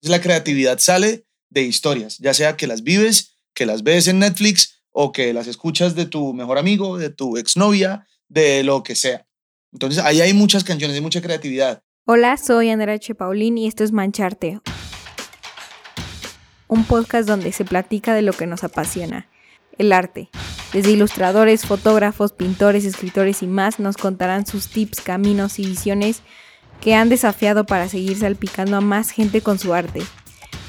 La creatividad sale de historias, ya sea que las vives, que las ves en Netflix o que las escuchas de tu mejor amigo, de tu exnovia, de lo que sea. Entonces ahí hay muchas canciones, hay mucha creatividad. Hola, soy Andrea H. Y esto es Mancharte, un podcast donde se platica de lo que nos apasiona, el arte. Desde ilustradores, fotógrafos, pintores, escritores y más nos contarán sus tips, caminos y visiones que han desafiado para seguir salpicando a más gente con su arte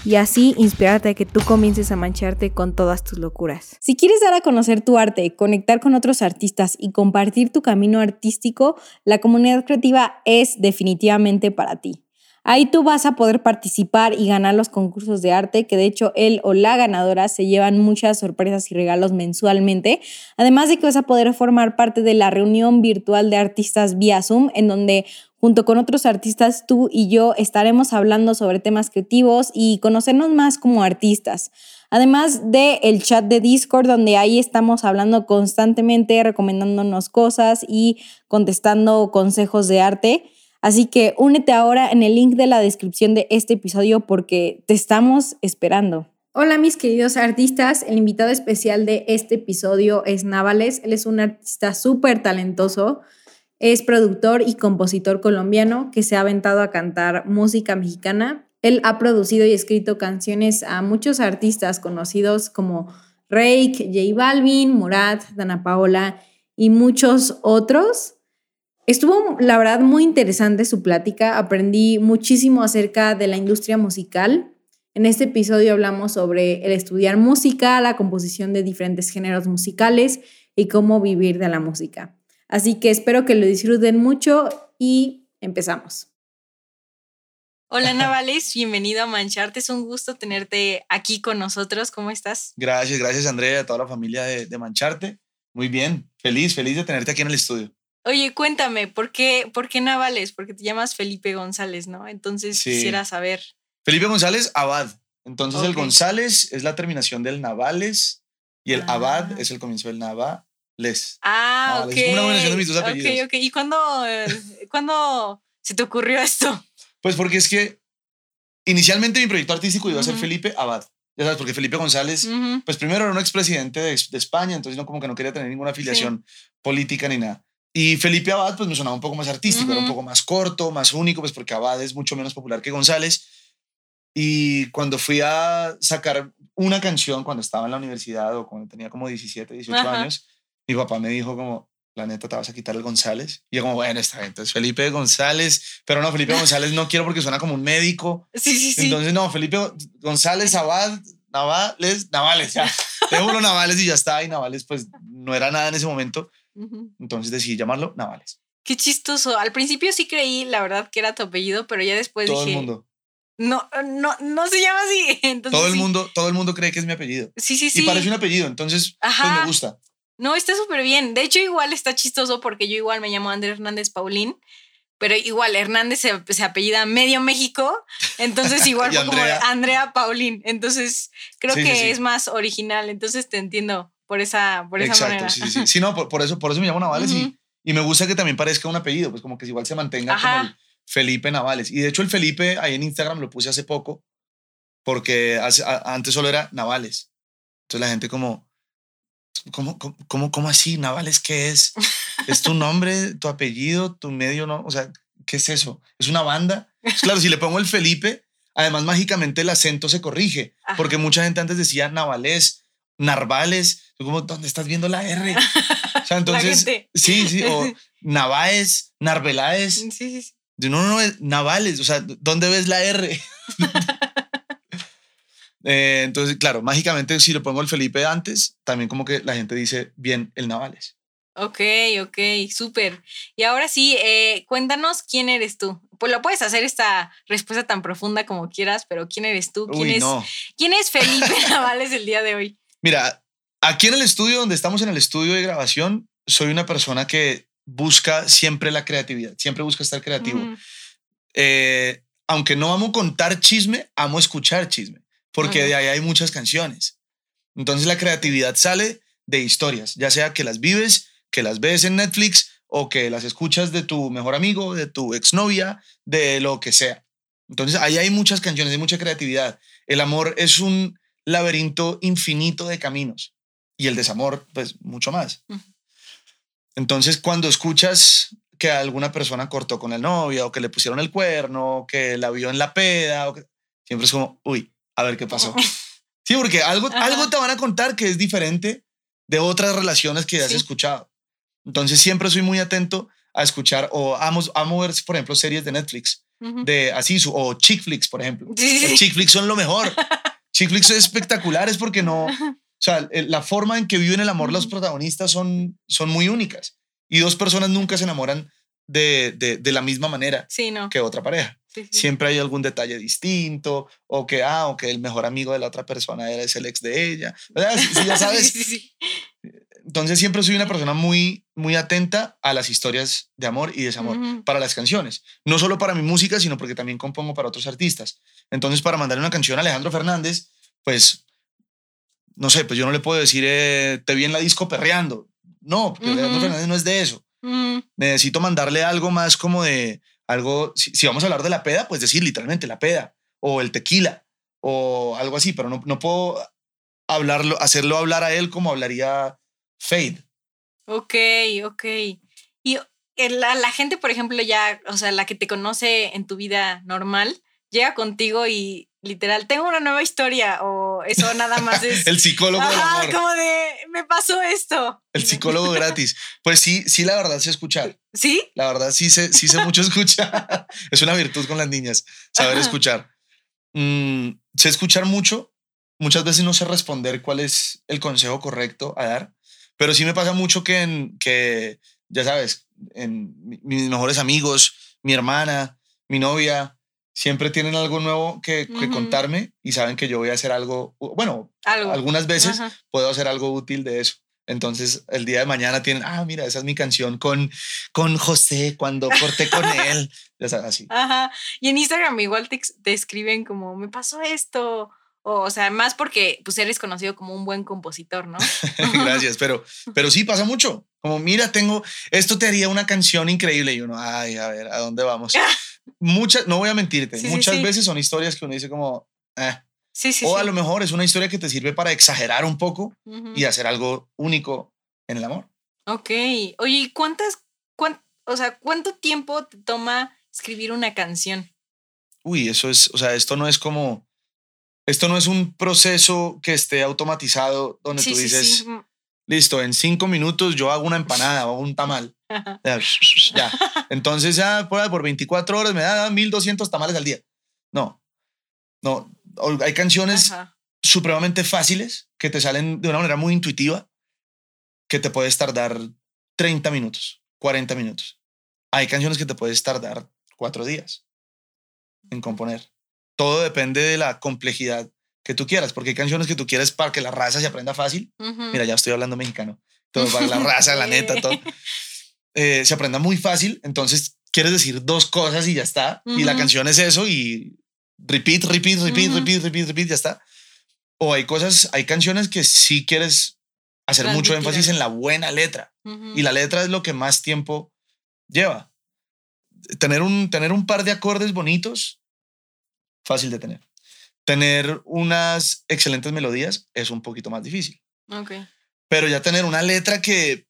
y así inspirarte a que tú comiences a mancharte con todas tus locuras. Si quieres dar a conocer tu arte, conectar con otros artistas y compartir tu camino artístico, la comunidad creativa es definitivamente para ti. Ahí tú vas a poder participar y ganar los concursos de arte, que de hecho él o la ganadora se llevan muchas sorpresas y regalos mensualmente. Además de que vas a poder formar parte de la reunión virtual de artistas vía Zoom, en donde junto con otros artistas tú y yo estaremos hablando sobre temas creativos y conocernos más como artistas. Además de el chat de Discord donde ahí estamos hablando constantemente, recomendándonos cosas y contestando consejos de arte. Así que únete ahora en el link de la descripción de este episodio porque te estamos esperando. Hola mis queridos artistas, el invitado especial de este episodio es Navales, él es un artista súper talentoso, es productor y compositor colombiano que se ha aventado a cantar música mexicana. Él ha producido y escrito canciones a muchos artistas conocidos como Rake, J Balvin, Murat, Dana Paola y muchos otros. Estuvo, la verdad, muy interesante su plática. Aprendí muchísimo acerca de la industria musical. En este episodio hablamos sobre el estudiar música, la composición de diferentes géneros musicales y cómo vivir de la música. Así que espero que lo disfruten mucho y empezamos. Hola Navales, bienvenido a Mancharte. Es un gusto tenerte aquí con nosotros. ¿Cómo estás? Gracias, gracias Andrea, a toda la familia de, de Mancharte. Muy bien, feliz, feliz de tenerte aquí en el estudio. Oye, cuéntame, ¿por qué, ¿por qué Navales? Porque te llamas Felipe González, ¿no? Entonces quisiera saber. Felipe González Abad. Entonces el González es la terminación del Navales y el Abad es el comienzo del Navales. Ah, ok. Es una combinación de mis dos apellidos. Ok, ok. ¿Y cuándo, eh, cuándo se te ocurrió esto? Pues porque es que inicialmente mi proyecto artístico iba a ser Felipe Abad. Ya sabes, porque Felipe González, pues primero era un expresidente de, de España, entonces no como que no quería tener ninguna afiliación política ni nada. Y Felipe Abad, pues me sonaba un poco más artístico, era un poco más corto, más único, pues porque Abad es mucho menos popular que González. Y cuando fui a sacar una canción, cuando estaba en la universidad o cuando tenía como 17, 18 años, mi papá me dijo como, la neta, te vas a quitar el González. Y yo como, bueno, está bien, entonces Felipe González, pero no, Felipe González no quiero porque suena como un médico. Sí, sí, sí. Entonces, no, Felipe González, Abad, Navales, Navales, ya. Te juro Navales y ya está. Y Navales, pues no era nada en ese momento. Entonces decidí llamarlo Navales. Qué chistoso. Al principio sí creí, la verdad, que era tu apellido, pero ya después todo dije. el mundo. No, no, no se llama así. Entonces, todo el sí. mundo, todo el mundo cree que es mi apellido. Sí, sí, sí. Y parece un apellido, entonces pues Ajá. me gusta. No, está súper bien. De hecho, igual está chistoso porque yo igual me llamo Andrés Hernández Paulín, pero igual Hernández se, se apellida medio México, entonces igual fue como Andrea. Andrea Paulín. Entonces creo Sí, que sí. es más original. Entonces te entiendo por esa, por esa Exacto, manera. sí, sí, sí. Sí, no, por, por eso, por eso me llamo Navales Ujú. y, y me gusta que también parezca un apellido, pues como que igual se mantenga Ajá. como el Felipe Navales. Y de hecho el Felipe ahí en Instagram lo puse hace poco porque hace- a- antes solo era Navales. Entonces la gente como, ¿cómo, cómo, cómo, cómo así? ¿Navales qué es? ¿Es tu nombre, tu apellido, tu medio? no O sea, ¿qué es eso? ¿Es una banda? Pues claro, si le pongo el Felipe, además mágicamente el acento se corrige, Ajá. porque mucha gente antes decía Navales, Narvales, como, ¿dónde estás viendo la R? O sea, entonces, sí, sí, o Navaes, Narvelaes. Sí, sí, sí. No, no, no, es Navales, o sea, ¿dónde ves la R? Eh, entonces, claro, mágicamente si le pongo el Felipe antes, también como que la gente dice bien el Navales. Ok, ok, súper. Y ahora sí, eh, cuéntanos quién eres tú. Pues lo puedes hacer esta respuesta tan profunda como quieras, pero ¿quién eres tú? ¿Quién, Uy, es, no. ¿quién es Felipe Navales el día de hoy? Mira, aquí en el estudio, donde estamos en el estudio de grabación, soy una persona que busca siempre la creatividad, siempre busca estar creativo. Eh, aunque no amo contar chisme, amo escuchar chisme, porque de ahí hay muchas canciones. Entonces la creatividad sale de historias, ya sea que las vives, que las ves en Netflix o que las escuchas de tu mejor amigo, de tu exnovia, de lo que sea. Entonces ahí hay muchas canciones, hay mucha creatividad. El amor es un laberinto infinito de caminos y el desamor, pues mucho más. Entonces cuando escuchas que alguna persona cortó con la novia o que le pusieron el cuerno, que la vio en la peda, o siempre es como, uy, a ver qué pasó. Sí, porque algo, algo te van a contar que es diferente de otras relaciones que has escuchado. Entonces siempre soy muy atento a escuchar o amo, amo ver, por ejemplo, series de Netflix, de así, o chick flicks, por ejemplo. Sí. Chick flicks son lo mejor. chick flicks espectaculares porque no, o sea, la forma en que viven el amor los protagonistas son, son muy únicas y dos personas nunca se enamoran de, de, de la misma manera que otra pareja. Siempre hay algún detalle distinto, o que, ah, o que el mejor amigo de la otra persona era el ex de ella. ¿Verdad? Ya sabes. Entonces siempre soy una persona muy, muy atenta a las historias de amor y desamor para las canciones. No solo para mi música, sino porque también compongo para otros artistas. Entonces, para mandarle una canción a Alejandro Fernández, pues, no sé, pues yo no le puedo decir, eh, te vi en la disco perreando. No, porque Alejandro Fernández no es de eso. Necesito mandarle algo más como de, algo, si, vamos a hablar de la peda, pues decir literalmente la peda o el tequila o algo así, pero no, no puedo hablarlo, hacerlo hablar a él como hablaría Fade. Ok, ok. Y la, la gente, por ejemplo, ya, o sea, la que te conoce en tu vida normal, llega contigo y literal, tengo una nueva historia o eso nada más es... el psicólogo Ajá, como de, me pasó esto. El psicólogo gratis. Pues sí, sí, la verdad sé escuchar. ¿Sí? La verdad sí sé, sí sé mucho escuchar. es una virtud con las niñas, saber escuchar. Mm, sé escuchar mucho. Muchas veces no sé responder cuál es el consejo correcto a dar, pero sí me pasa mucho que, en, que ya sabes, en mis mejores amigos, mi hermana, mi novia, siempre tienen algo nuevo que, contarme y saben que yo voy a hacer algo, bueno, algunas veces puedo hacer algo útil de eso. Entonces, el día de mañana tienen, ah, mira, esa es mi canción con, con José cuando corté con él. Ya sabes, así. Ajá. Y en Instagram igual te, te, escriben como, me pasó esto. O, sea, más porque pues eres conocido como un buen compositor, ¿no? Gracias, pero, pero sí pasa mucho. Como, mira, tengo, esto te haría una canción increíble. Y uno, ay, a ver, ¿a dónde vamos? muchas, no voy a mentirte, muchas veces son historias que uno dice como, eh. o a lo mejor es una historia que te sirve para exagerar un poco y hacer algo único en el amor. Ok. Oye, ¿cuántas, o sea, cuánto tiempo te toma escribir una canción? Uy, eso es, o sea, esto no es como, esto no es un proceso que esté automatizado donde tú dices, listo, en cinco minutos yo hago una empanada o un tamal. ya. Entonces ya por, por 24 horas me da 1200 tamales al día. No, no. Hay canciones supremamente fáciles que te salen de una manera muy intuitiva que te puedes tardar 30 minutos, 40 minutos. Hay canciones que te puedes tardar cuatro días en componer. Todo depende de la complejidad que tú quieras, porque hay canciones que tú quieres para que la raza se aprenda fácil. Mira, ya estoy hablando mexicano. Todo para la raza, la neta, todo. Eh, se aprenda muy fácil. Entonces quieres decir dos cosas y ya está. Y la canción es eso y repeat, repeat, repeat, repeat, repeat, repeat, ya está. O hay cosas, hay canciones que sí quieres hacer mucho énfasis en la buena letra. Y la letra es lo que más tiempo lleva. Tener un, tener un par de acordes bonitos, fácil de tener tener unas excelentes melodías es un poquito más difícil. Okay. Pero ya tener una letra que,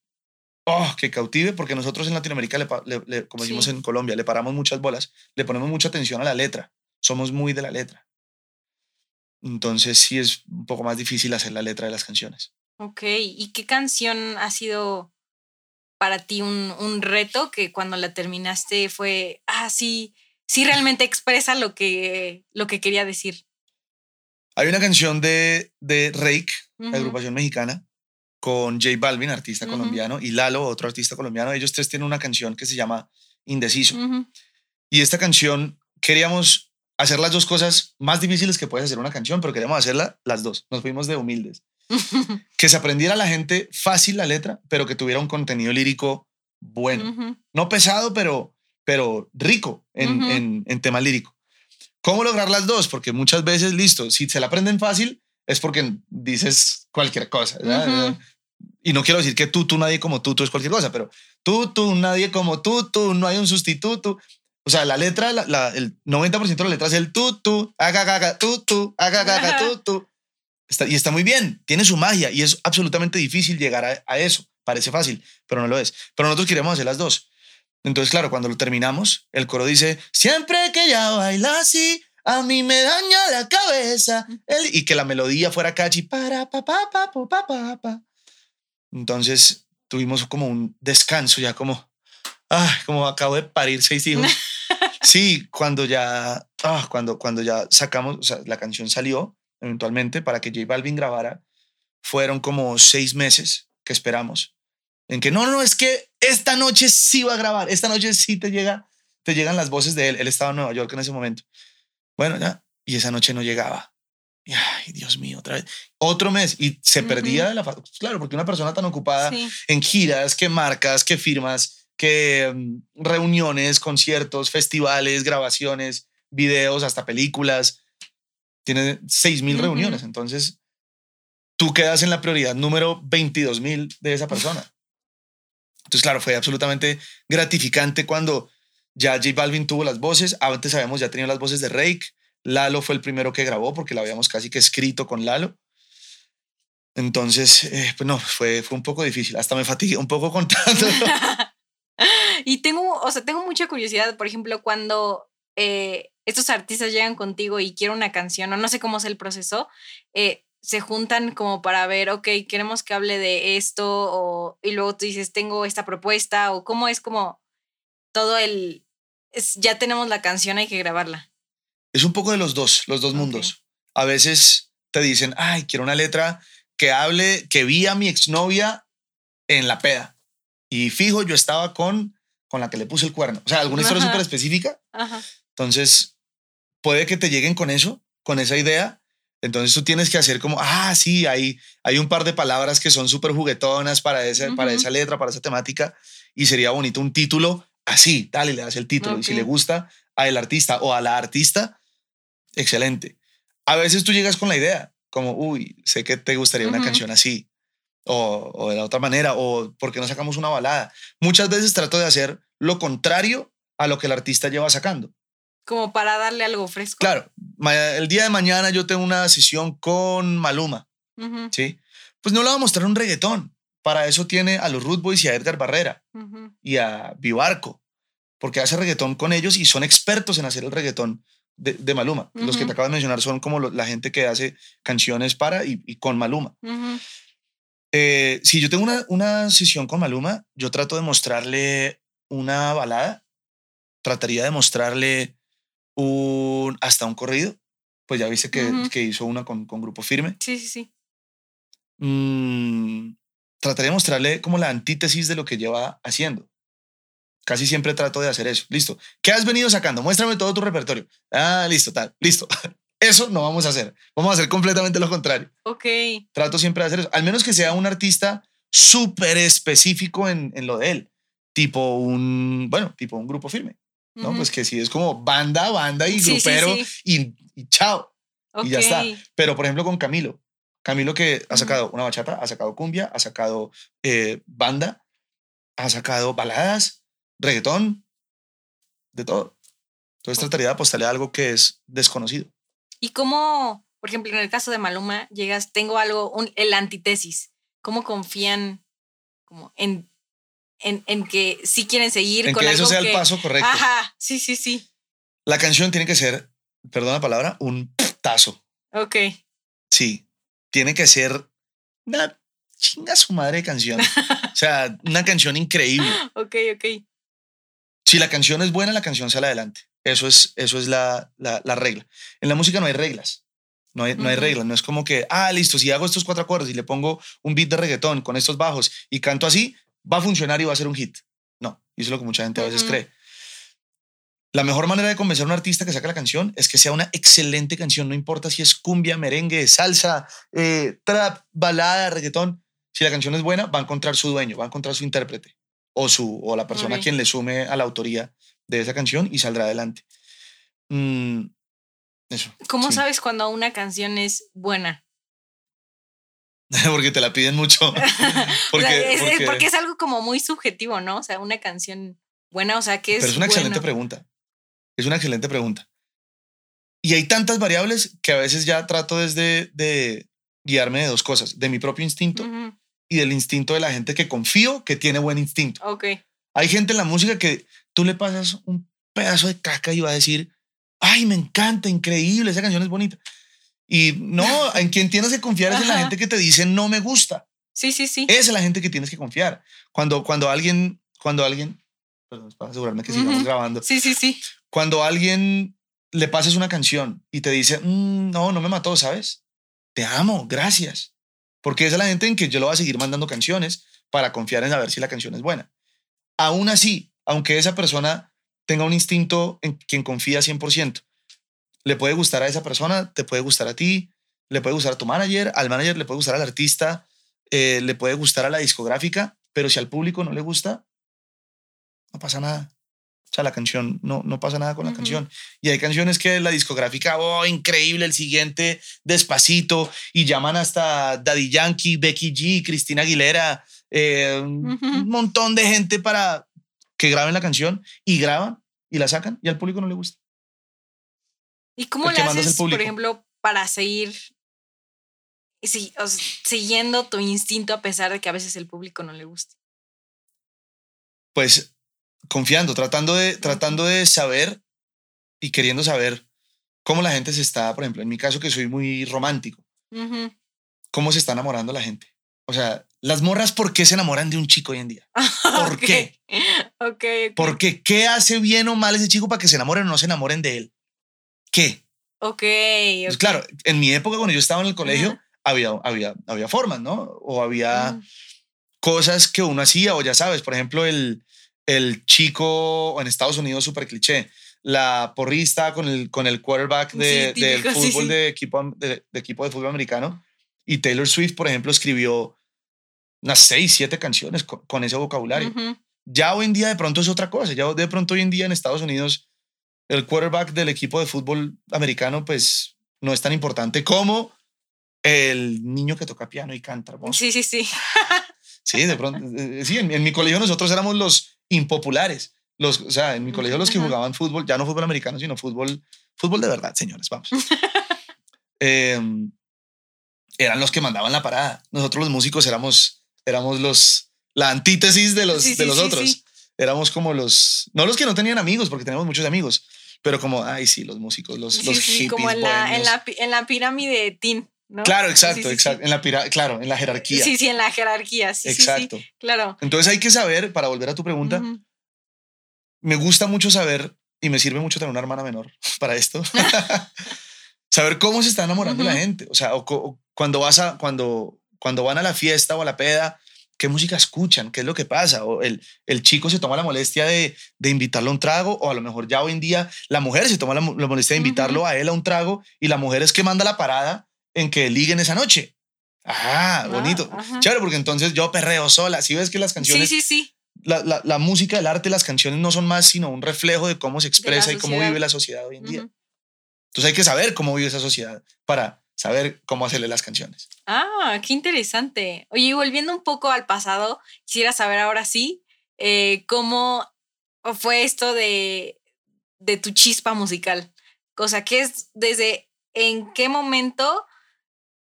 oh, que cautive, porque nosotros en Latinoamérica, le, como decimos en Colombia, le paramos muchas bolas, le ponemos mucha atención a la letra. Somos muy de la letra. Entonces sí es un poco más difícil hacer la letra de las canciones. Ok, ¿y qué canción ha sido para ti un, un reto que cuando la terminaste fue, ah, sí, sí realmente expresa lo que, lo que quería decir? Hay una canción de, de la agrupación mexicana, con J Balvin, artista colombiano, y Lalo, otro artista colombiano. Ellos tres tienen una canción que se llama Indeciso. Y esta canción queríamos hacer las dos cosas más difíciles que puedes hacer una canción, pero queríamos hacerla las dos. Nos fuimos de humildes. que se aprendiera la gente fácil la letra, pero que tuviera un contenido lírico bueno. No pesado, pero, pero rico en, en, en tema lírico. ¿Cómo lograr las dos? Porque muchas veces, listo, si se la aprenden fácil es porque dices cualquier cosa. Y no quiero decir que tú, tú, nadie como tú, tú es cualquier cosa, pero tú, tú, nadie como tú, tú, no hay un sustituto. O sea, la letra, la, el 90% de la letra es el tú, tú, haga, haga, tú, tú, haga, haga, tú, tú. Está, y está muy bien, tiene su magia y es absolutamente difícil llegar a, a, eso. Parece fácil, pero no lo es. Pero nosotros queremos hacer las dos. Entonces, claro, cuando lo terminamos, el coro dice, siempre que ella baila así, a mí me daña la cabeza. y que la melodía fuera catchy. Para, pa, pa, pa, pa, pa, pa. Entonces tuvimos como un descanso, ya como, ah, como acabo de parir seis hijos. sí, cuando ya, ah, cuando, cuando ya sacamos, o sea, la canción salió eventualmente para que J Balvin grabara, fueron como seis meses que esperamos. En que no, no, es que esta noche sí va a grabar, esta noche sí te llega, te llegan las voces de él. Él estaba en Nueva York en ese momento. Bueno, ya, y esa noche no llegaba. Y, ay, Dios mío, otra vez. Otro mes y se perdía de la. Claro, porque una persona tan ocupada en giras, que marcas, que firmas, que mm, reuniones, conciertos, festivales, grabaciones, videos, hasta películas, tiene seis mil reuniones. Entonces, tú quedas en la prioridad número 22 mil de esa persona. Entonces, claro, fue absolutamente gratificante cuando ya J Balvin tuvo las voces. Antes sabemos, ya tenía las voces de Rake. Lalo fue el primero que grabó porque la habíamos casi que escrito con Lalo. Entonces, eh, pues no, fue, fue un poco difícil. Hasta me fatigué un poco contando. y tengo, o sea, tengo mucha curiosidad, por ejemplo, cuando eh, estos artistas llegan contigo y quieren una canción, o no sé cómo es el proceso, eh, se juntan como para ver, ok, queremos que hable de esto, o, y luego tú dices, tengo esta propuesta, o cómo es como todo el, ya tenemos la canción, hay que grabarla. Es un poco de los dos, los dos mundos. A veces te dicen, ay, quiero una letra que hable, que vi a mi exnovia en la peda. Y fijo, yo estaba con, con la que le puse el cuerno. O sea, alguna historia súper específica. Entonces, puede que te lleguen con eso, con esa idea, entonces tú tienes que hacer como, ah, sí, hay, hay un par de palabras que son súper juguetonas para, ese, para esa letra, para esa temática, y sería bonito un título así, dale, le das el título, y si le gusta a el artista o a la artista, excelente. A veces tú llegas con la idea, como, uy, sé que te gustaría una canción así, o, o de la otra manera, o ¿por qué no sacamos una balada? Muchas veces trato de hacer lo contrario a lo que el artista lleva sacando. Como para darle algo fresco. Claro, el día de mañana yo tengo una sesión con Maluma, ¿sí? Pues no le va a mostrar un reggaetón. Para eso tiene a los Root Boys y a Edgar Barrera y a Vivarco, porque hace reggaetón con ellos y son expertos en hacer el reggaetón de, Maluma. Los que te acabo de mencionar son como la gente que hace canciones para y, con Maluma. Eh, si yo tengo una, una sesión con Maluma, yo trato de mostrarle una balada, trataría de mostrarle un, hasta un corrido. Pues ya viste que, que hizo una con, con, Grupo Firme. Sí, sí, sí. Mm, trataré de mostrarle como la antítesis de lo que lleva haciendo. Casi siempre trato de hacer eso. Listo. ¿Qué has venido sacando? Muéstrame todo tu repertorio. Ah, listo, tal. Listo. Eso no vamos a hacer. Vamos a hacer completamente lo contrario. Ok. Trato siempre de hacer eso. Al menos que sea un artista súper específico en, en, lo de él. Tipo un, bueno, tipo un grupo firme. ¿No? Pues que sí es como banda, banda y grupero Y, chao. Y ya está. Pero por ejemplo con Camilo. Camilo que ha sacado una bachata, ha sacado cumbia, ha sacado eh, banda, ha sacado baladas, reggaetón, de todo. Entonces trataría de apostarle a algo que es desconocido. ¿Y cómo, por ejemplo, en el caso de Maluma, llegas, tengo algo, un, el antítesis, ¿cómo confían como en en, en que sí quieren seguir en con que eso sea el paso correcto. Ajá, sí, sí, sí. La canción tiene que ser, perdón la palabra, un tazo. Ok. Sí, tiene que ser una chinga su madre de canción. o sea, una canción increíble. Ok, ok. Si la canción es buena, la canción sale adelante. Eso es, eso es la, la, la regla. En la música no hay reglas. No hay, no hay reglas. No es como que, ah, listo, si hago estos cuatro acordes y le pongo un beat de reggaetón con estos bajos y canto así, va a funcionar y va a ser un hit. No, y eso es lo que mucha gente a veces cree. La mejor manera de convencer a un artista que saque la canción es que sea una excelente canción, no importa si es cumbia, merengue, salsa, eh, trap, balada, reggaetón. Si la canción es buena, va a encontrar su dueño, va a encontrar su intérprete o, su, o la persona a quien le sume a la autoría de esa canción y saldrá adelante. Mm, eso. ¿Cómo sabes cuando una canción es buena? porque te la piden mucho. porque, es, porque... es, algo como muy subjetivo, ¿no? O sea, una canción buena, o sea, que es. Pero es una excelente pregunta. Es una excelente pregunta. Y hay tantas variables que a veces ya trato desde de guiarme de dos cosas, de mi propio instinto y del instinto de la gente que confío que tiene buen instinto. Ok. Hay gente en la música que tú le pasas un pedazo de caca y va a decir, ay, me encanta, increíble, esa canción es bonita. Y no, en quien tienes que confiar es en la gente que te dice no me gusta. Sí, sí, sí. Esa es la gente que tienes que confiar. Cuando, cuando alguien, cuando alguien, perdón, para asegurarme que sigamos grabando. Sí, sí, sí. Cuando alguien le pases una canción y te dice, mm, no, no me mató, ¿sabes? Te amo, gracias. Porque esa es la gente en que yo le voy a seguir mandando canciones para confiar en saber si la canción es buena. Aún así, aunque esa persona tenga un instinto en quien confía 100%, le puede gustar a esa persona, te puede gustar a ti, le puede gustar a tu manager, al manager le puede gustar al artista, eh, le puede gustar a la discográfica, pero si al público no le gusta, no pasa nada. O sea, la canción, no, no pasa nada con la canción. Y hay canciones que la discográfica, oh, increíble, el siguiente, despacito, y llaman hasta Daddy Yankee, Becky G, Cristina Aguilera, eh, un montón de gente para que graben la canción y graban y la sacan y al público no le gusta. ¿Y cómo le haces, por ejemplo, para seguir siguiendo tu instinto a pesar de que a veces el público no le guste? Pues confiando, tratando de, tratando de saber y queriendo saber cómo la gente se está, por ejemplo, en mi caso que soy muy romántico, cómo se está enamorando la gente. O sea, las morras, ¿por qué se enamoran de un chico hoy en día? ¿Por qué? Okay, ¿Por qué? ¿Qué hace bien o mal ese chico para que se enamoren o no se enamoren de él? ¿Qué? Ok. Pues claro, en mi época, cuando yo estaba en el colegio, había, había, había formas, ¿no? O había cosas que uno hacía, o ya sabes, por ejemplo, el, el chico en Estados Unidos súper cliché, la porrista con el, con el quarterback de, del fútbol De, equipo, de, equipo de fútbol americano. Y Taylor Swift, por ejemplo, escribió unas seis, siete canciones con, ese vocabulario. Ya hoy en día de pronto es otra cosa. Ya de pronto hoy en día en Estados Unidos el quarterback del equipo de fútbol americano pues no es tan importante como el niño que toca piano y canta Sí, sí, sí. sí, de pronto. Eh, sí, en, mi colegio nosotros éramos los impopulares. Los, o sea, en mi colegio los que jugaban fútbol, ya no fútbol americano, sino fútbol, fútbol de verdad, señores, vamos. Em, eran los que mandaban la parada. Nosotros los músicos éramos, éramos los, la antítesis de los, de los otros. Éramos como los, no los que no tenían amigos, porque tenemos muchos amigos, pero como, ay, sí, los músicos, los, los hippies. Como en la, en la, en la pirámide Tin. ¿No? Claro, exacto, exacto. En la claro, en la jerarquía. Sí, sí, en la jerarquía. Sí, exacto. claro. Entonces hay que saber, para volver a tu pregunta, me gusta mucho saber, y me sirve mucho tener una hermana menor para esto, saber cómo se está enamorando la gente. O sea, cuando vas a, cuando, cuando van a la fiesta o a la peda, ¿qué música escuchan? ¿Qué es lo que pasa? O el, el chico se toma la molestia de, de invitarlo a un trago, o a lo mejor ya hoy en día la mujer se toma la, molestia de invitarlo a él a un trago, y la mujer es que manda la parada en que liguen esa noche. Ah, bonito. Chévere, porque entonces yo perreo sola. Si ves que las canciones. Sí, sí, sí la, la, la, música, el arte, las canciones no son más sino un reflejo de cómo se expresa y cómo vive la sociedad hoy en día. Entonces hay que saber cómo vive esa sociedad para saber cómo hacerle las canciones. Ah, qué interesante. Oye, volviendo un poco al pasado, quisiera saber ahora sí eh, cómo fue esto de, de tu chispa musical. O sea, ¿qué es desde en qué momento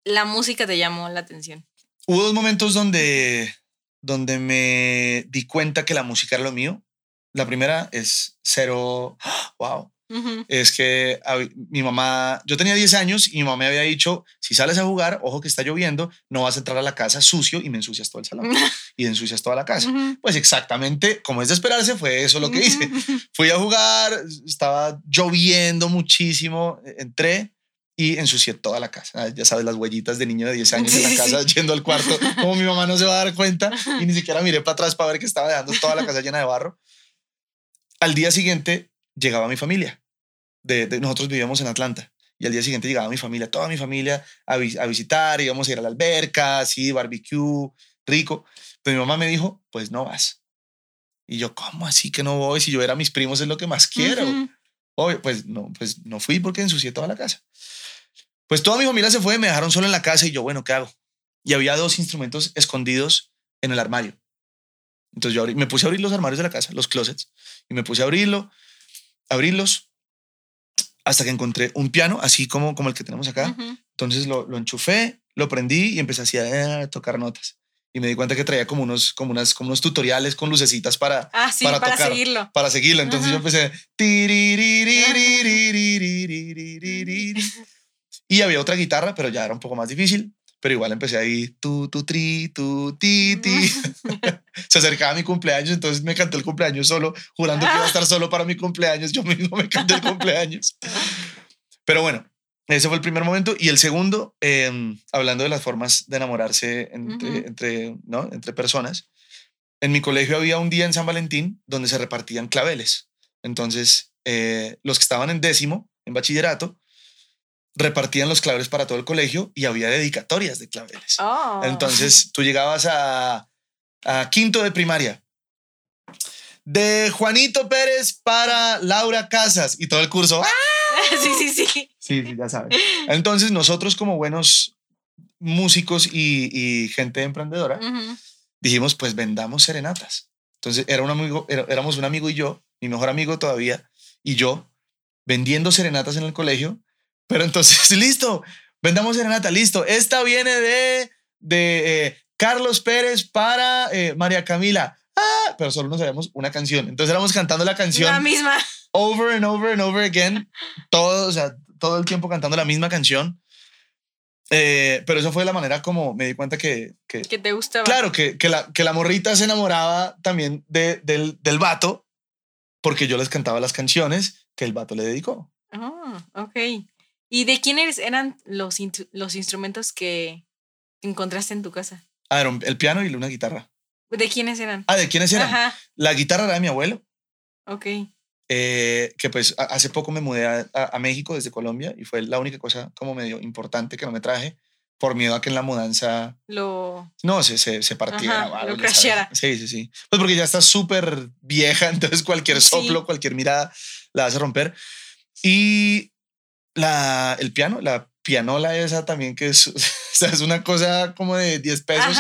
la música te llamó la atención? Hubo dos momentos donde donde me di cuenta que la música era lo mío. La primera es cero, wow. Es que mi mamá, yo tenía 10 años y mi mamá me había dicho, si sales a jugar, ojo que está lloviendo, no vas a entrar a la casa sucio y me ensucias todo el salón y ensucias toda la casa. Pues exactamente, como es de esperarse, fue eso lo que hice. Fui a jugar, estaba lloviendo muchísimo, entré, y ensucié toda la casa. Ah, ya sabes, las huellitas de niño de 10 años en la casa yendo al cuarto, como mi mamá no se va a dar cuenta y ni siquiera miré para atrás para ver que estaba dejando toda la casa llena de barro. Al día siguiente llegaba mi familia. De, nosotros vivíamos en Atlanta y al día siguiente llegaba mi familia, toda mi familia a, a visitar, íbamos a ir a la alberca, así, barbecue, rico. Pero mi mamá me dijo, pues no vas. Y yo, ¿cómo así que no voy? Si yo era mis primos es lo que más quiero. pues no, pues no fui porque ensucié toda la casa. Pues toda mi familia se fue, me dejaron solo en la casa y yo, bueno, ¿qué hago? Y había dos instrumentos escondidos en el armario. Entonces yo me puse a abrir los armarios de la casa, los closets, y me puse a abrirlo, abrirlos, hasta que encontré un piano, así como, como el que tenemos acá. Entonces lo, lo, enchufé, lo prendí y empecé así a tocar notas. Y me di cuenta que traía como unos, como unas, como unos tutoriales con lucecitas para, ah, sí, para, para seguirlo. Para seguirlo. Entonces yo empecé. Y había otra guitarra, pero ya era un poco más difícil. Pero igual empecé ahí, tu, tu, tri, tu, ti, ti. Se acercaba mi cumpleaños, entonces me canté el cumpleaños solo, jurando que iba a estar solo para mi cumpleaños. Yo mismo me canté el cumpleaños. Pero bueno, ese fue el primer momento. Y el segundo, em, hablando de las formas de enamorarse entre, entre, ¿no? entre personas. En mi colegio había un día en San Valentín donde se repartían claveles. Entonces, eh, los que estaban en décimo, en bachillerato, repartían los claveles para todo el colegio y había dedicatorias de claveles. Oh. Entonces tú llegabas a, a, quinto de primaria. De Juanito Pérez para Laura Casas y todo el curso. ¡ah! Sí, sí, sí. Sí, ya sabes. Entonces nosotros como buenos músicos y, gente emprendedora, dijimos, pues vendamos serenatas. Entonces era un amigo, éramos un amigo y yo, mi mejor amigo todavía, y yo, vendiendo serenatas en el colegio pero entonces, listo, vendamos serenata, listo. Esta viene de, de eh, Carlos Pérez para eh, María Camila. Ah, pero solo nos sabemos una canción. Entonces éramos cantando la canción. La misma. Over and over and over again. Todo, o sea, todo el tiempo cantando la misma canción. Eh, pero eso fue la manera como me di cuenta que... Que, que te gustaba. Claro, que, que, la, que la morrita se enamoraba también de, del, del vato porque yo les cantaba las canciones que el vato le dedicó. Ah, ok. ¿Y de quiénes eran los, los instrumentos que encontraste en tu casa? Ah, el piano y una guitarra. ¿De quiénes eran? Ah, ¿de quiénes eran? La guitarra era de mi abuelo. Ok. Eh, que pues hace poco me mudé a, México desde Colombia y fue la única cosa como medio importante que no me traje por miedo a que en la mudanza lo no se, se, se partiera lo crasheara sí sí sí pues porque ya está súper vieja entonces cualquier soplo cualquier mirada la hace romper y la, el piano, la pianola esa también, que es, es una cosa como de 10 pesos,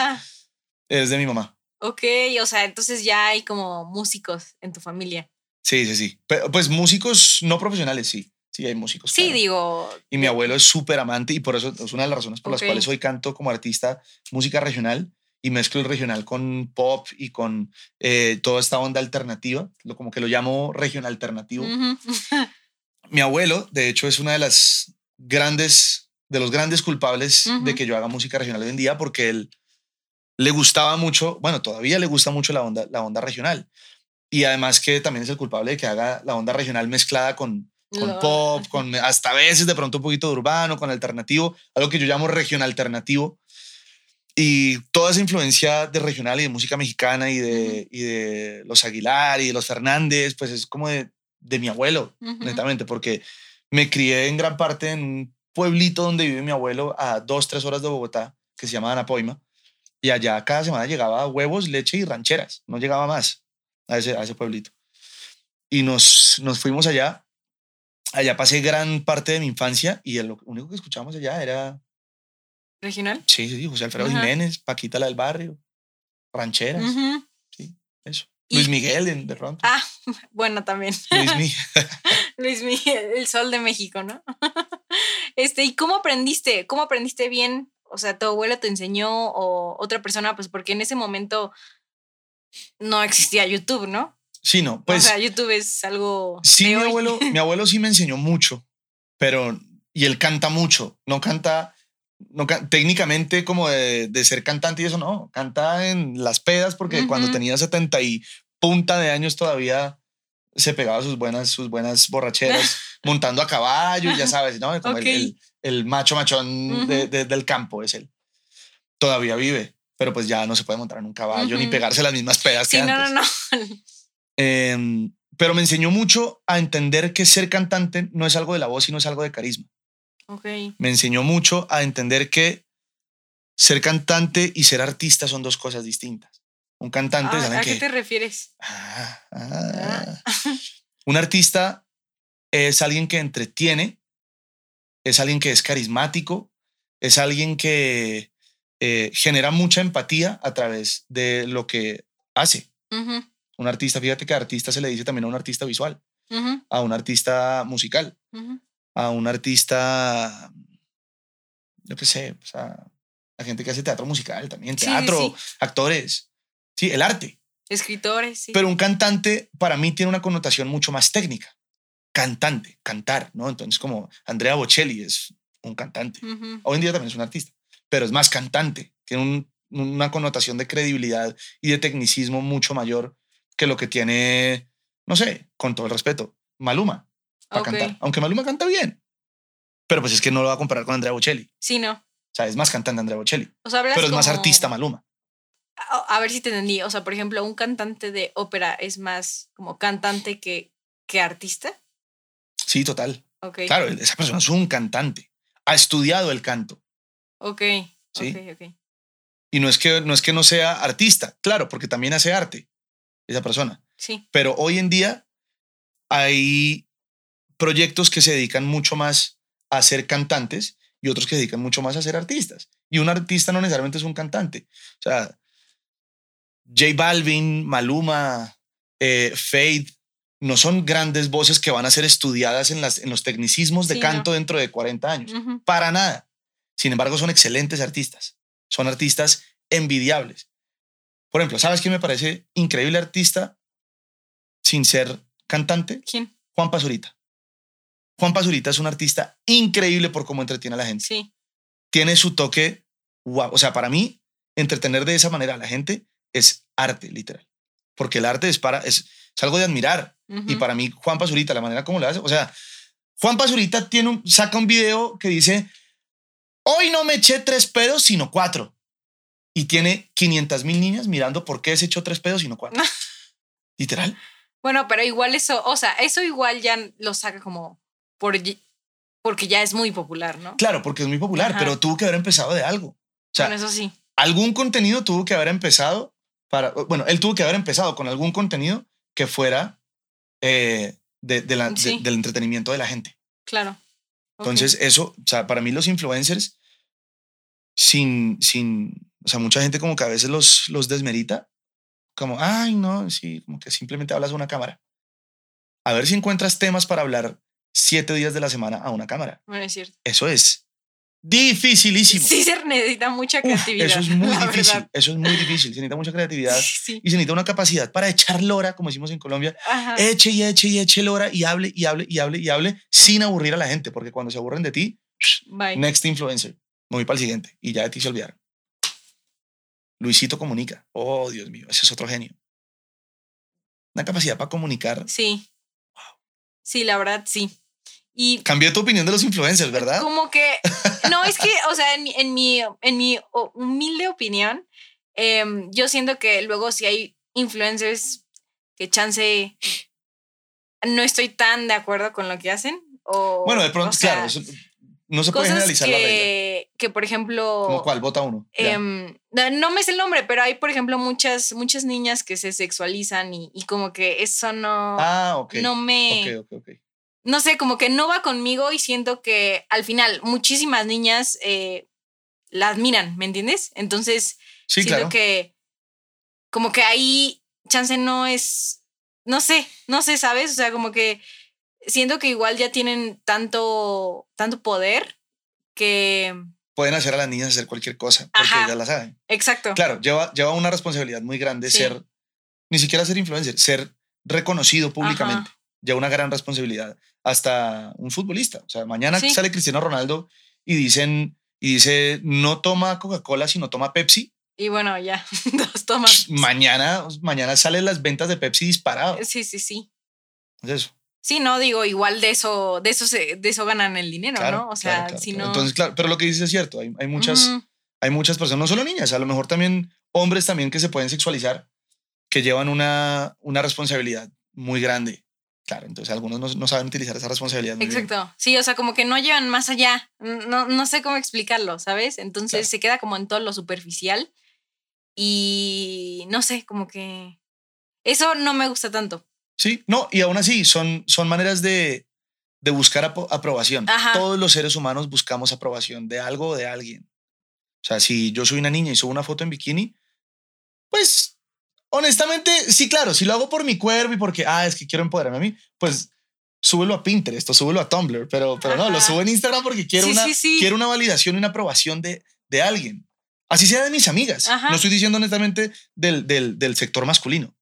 es de mi mamá. Ok, o sea, entonces ya hay como músicos en tu familia. Sí, sí, sí. Pero, pues músicos no profesionales, sí. Sí, hay músicos. Sí, digo. Y mi abuelo es súper amante y por eso es una de las razones por las cuales hoy canto como artista música regional y mezclo el regional con pop y con eh, toda esta onda alternativa, lo, como que lo llamo regional alternativo. mi abuelo, de hecho, es una de las grandes, de los grandes culpables de que yo haga música regional hoy en día, porque él le gustaba mucho, bueno, todavía le gusta mucho la onda, la onda regional. Y además que también es el culpable de que haga la onda regional mezclada con, con pop, con hasta veces de pronto un poquito de urbano, con alternativo, algo que yo llamo regional alternativo. Y toda esa influencia de regional y de música mexicana y de, y de los Aguilar y de los Fernández, pues es como de, de mi abuelo, netamente, porque me crié en gran parte en un pueblito donde vive mi abuelo a dos, tres horas de Bogotá, que se llama Anapoima, y allá cada semana llegaba huevos, leche y rancheras, no llegaba más a ese, a ese pueblito. Y nos, nos fuimos allá, allá pasé gran parte de mi infancia y lo único que escuchábamos allá era... ¿Regional? Sí, sí, José Alfredo Jiménez, Paquita la del barrio, rancheras, sí, eso. Luis Miguel, de pronto. Ah, bueno, también. Luis Miguel. Luis Miguel, el sol de México, ¿no? Este, ¿y cómo aprendiste? ¿Cómo aprendiste bien? O sea, ¿tu abuela te enseñó o otra persona? Pues porque en ese momento no existía YouTube, ¿no? Sí, no, pues. O sea, YouTube es algo. Sí, mi abuelo, mi abuelo sí me enseñó mucho, pero. Y él canta mucho. No canta no, técnicamente como de, de, ser cantante y eso no, canta en las pedas porque cuando tenía 70 y punta de años todavía se pegaba sus buenas, sus buenas borracheras montando a caballo, ya sabes, ¿no? Como el, el, macho machón del campo es él. Todavía vive, pero pues ya no se puede montar en un caballo ni pegarse las mismas pedas que antes. No, no, no. Em, pero me enseñó mucho a entender que ser cantante no es algo de la voz, sino es algo de carisma. Me enseñó mucho a entender que ser cantante y ser artista son dos cosas distintas. Un cantante, ah, ¿A qué te refieres? Ah, ah. Un artista es alguien que entretiene, es alguien que es carismático, es alguien que eh, genera mucha empatía a través de lo que hace. Un artista, fíjate que artista se le dice también a un artista visual, a un artista musical. A un artista, yo qué sé, a gente que hace teatro musical también, Sí, sí, teatro, sí. actores. Sí, el arte. Escritores, sí. Pero un cantante para mí tiene una connotación mucho más técnica. Cantante, cantar, ¿no? Entonces, como Andrea Bocelli es un cantante. Hoy en día también es un artista, pero es más cantante. Tiene un- una connotación de credibilidad y de tecnicismo mucho mayor que lo que tiene, no sé, con todo el respeto, Maluma para Ok. cantar. Aunque Maluma canta bien. Pero pues es que no lo va a comparar con Andrea Bocelli. Sí, no. O sea, es más cantante Andrea Bocelli. O sea, Pero es más como- artista Maluma. A, a ver si te entendí. O sea, por ejemplo, un cantante de ópera es más como cantante que, que artista. Sí, total. Ok. Claro, esa persona es un cantante. Ha estudiado el canto. Ok. Sí. Ok, ok. Y no es que no, es que no sea artista, claro, porque también hace arte esa persona. Sí. Pero hoy en día hay proyectos que se dedican mucho más a ser cantantes y otros que se dedican mucho más a ser artistas. Y un artista no necesariamente es un cantante. O sea, J Balvin, Maluma, eh, Fade, no son grandes voces que van a ser estudiadas en, las, en los tecnicismos de Sí, canto dentro de 40 años. Para nada. Sin embargo, son excelentes artistas. Son artistas envidiables. Por ejemplo, ¿sabes quién me parece increíble artista sin ser cantante? ¿Quién? Juan Pazurita. Juan Pazurita es un artista increíble por cómo entretiene a la gente. Sí. Tiene su toque, wow. O sea, para mí, entretener de esa manera a la gente es arte, literal. Porque el arte es, para, es, es algo de admirar. Y para mí, Juan Pazurita, la manera como lo hace, o sea, Juan Pazurita tiene un, saca un video que dice, hoy no me eché tres pedos, sino cuatro. Y tiene 500 mil niñas mirando por qué se echó tres pedos, sino cuatro. Literal. Bueno, pero igual eso, o sea, eso igual ya lo saca como por, porque ya es muy popular, ¿no? Claro, porque es muy popular, Ajá. pero tuvo que haber empezado de algo. O sea, bueno, eso sí. algún contenido tuvo que haber empezado para, bueno, él tuvo que haber empezado con algún contenido que fuera eh, de, de la- de- Sí. del entretenimiento de la gente. Claro. Entonces, eso, o sea, para mí los influencers, sin, sin, o sea, mucha gente como que a veces los, los desmerita, como, ay, no, sí, como que simplemente hablas a una cámara. A ver si encuentras temas para hablar siete días de la semana a una cámara. Bueno, es cierto. Eso es dificilísimo. Sí se necesita mucha Uf, creatividad. eso es muy difícil. verdad. Eso es muy difícil. Se necesita mucha creatividad Sí. y se necesita una capacidad para echar lora, como decimos en Colombia, Ajá. eche y eche y eche lora y hable y hable y hable y hable sin aburrir a la gente, porque cuando se aburren de ti, Bye. next influencer, me voy para el siguiente y ya de ti se olvidaron. Luisito comunica. Oh, Dios mío, ese es otro genio. Una capacidad para comunicar. Sí. Sí, la verdad, sí. Y Cambió tu opinión de los influencers, ¿verdad? como que, no, es que, o sea, en mi, en mi, en mi humilde opinión, em, yo siento que luego si hay influencers que chance no estoy tan de acuerdo con lo que hacen. O, Bueno, de pronto, o sea, claro, eso- no se puede generalizar la regla. que, que, por ejemplo, ¿Como cuál? Vota uno. Em, no me sé el nombre, pero hay, por ejemplo, muchas, muchas niñas que se sexualizan y, y como que eso no, ah, ok. no me, Ok, ok, ok. No sé, como que no va conmigo y siento que al final muchísimas niñas eh, la admiran, ¿me entiendes? Entonces, Sí, siento claro. que como que ahí chance no es, no sé, no sé, ¿sabes? O sea, como que siento que igual ya tienen tanto, tanto poder que, Pueden hacer a las niñas hacer cualquier cosa porque Ajá. ellas la saben. exacto. Claro, lleva, lleva una responsabilidad muy grande Sí. ser, ni siquiera ser influencer, ser reconocido públicamente. Lleva una gran responsabilidad. Hasta un futbolista. O sea, mañana Sí. sale Cristiano Ronaldo y dicen, y dice, no toma Coca-Cola, sino toma Pepsi. Y bueno, ya, dos toman. Mañana, mañana salen las ventas de Pepsi disparadas. Sí, sí, sí. Es eso. Sí, no, digo, igual de eso, de eso se, de eso ganan el dinero, Claro, ¿no? O sea, claro, claro, si no. Entonces, claro, pero lo que dices es cierto. Hay, hay muchas, Ujú, hay muchas personas, no solo niñas, a lo mejor también hombres también que se pueden sexualizar, que llevan una, una responsabilidad muy grande. Claro, entonces algunos no, no saben utilizar esa responsabilidad. muy bien. Exacto. Sí, o sea, como que no llevan más allá. No, no sé cómo explicarlo, ¿sabes? Entonces Claro. se queda como en todo lo superficial. Y no sé, como que. Eso no me gusta tanto. Sí, no, y aún así son, son maneras de, de buscar aprobación. Ajá. Todos los seres humanos buscamos aprobación de algo o de alguien. O sea, si yo soy una niña y subo una foto en bikini, pues honestamente, sí, claro, si lo hago por mi cuerpo y porque, ah, es que quiero empoderarme a mí, pues súbelo a Pinterest o súbelo a Tumblr, pero, pero no, lo subo en Instagram porque quiero, una, quiero una validación y una aprobación de, de alguien. Así sea de mis amigas. No estoy diciendo honestamente del, del, del, sector masculino.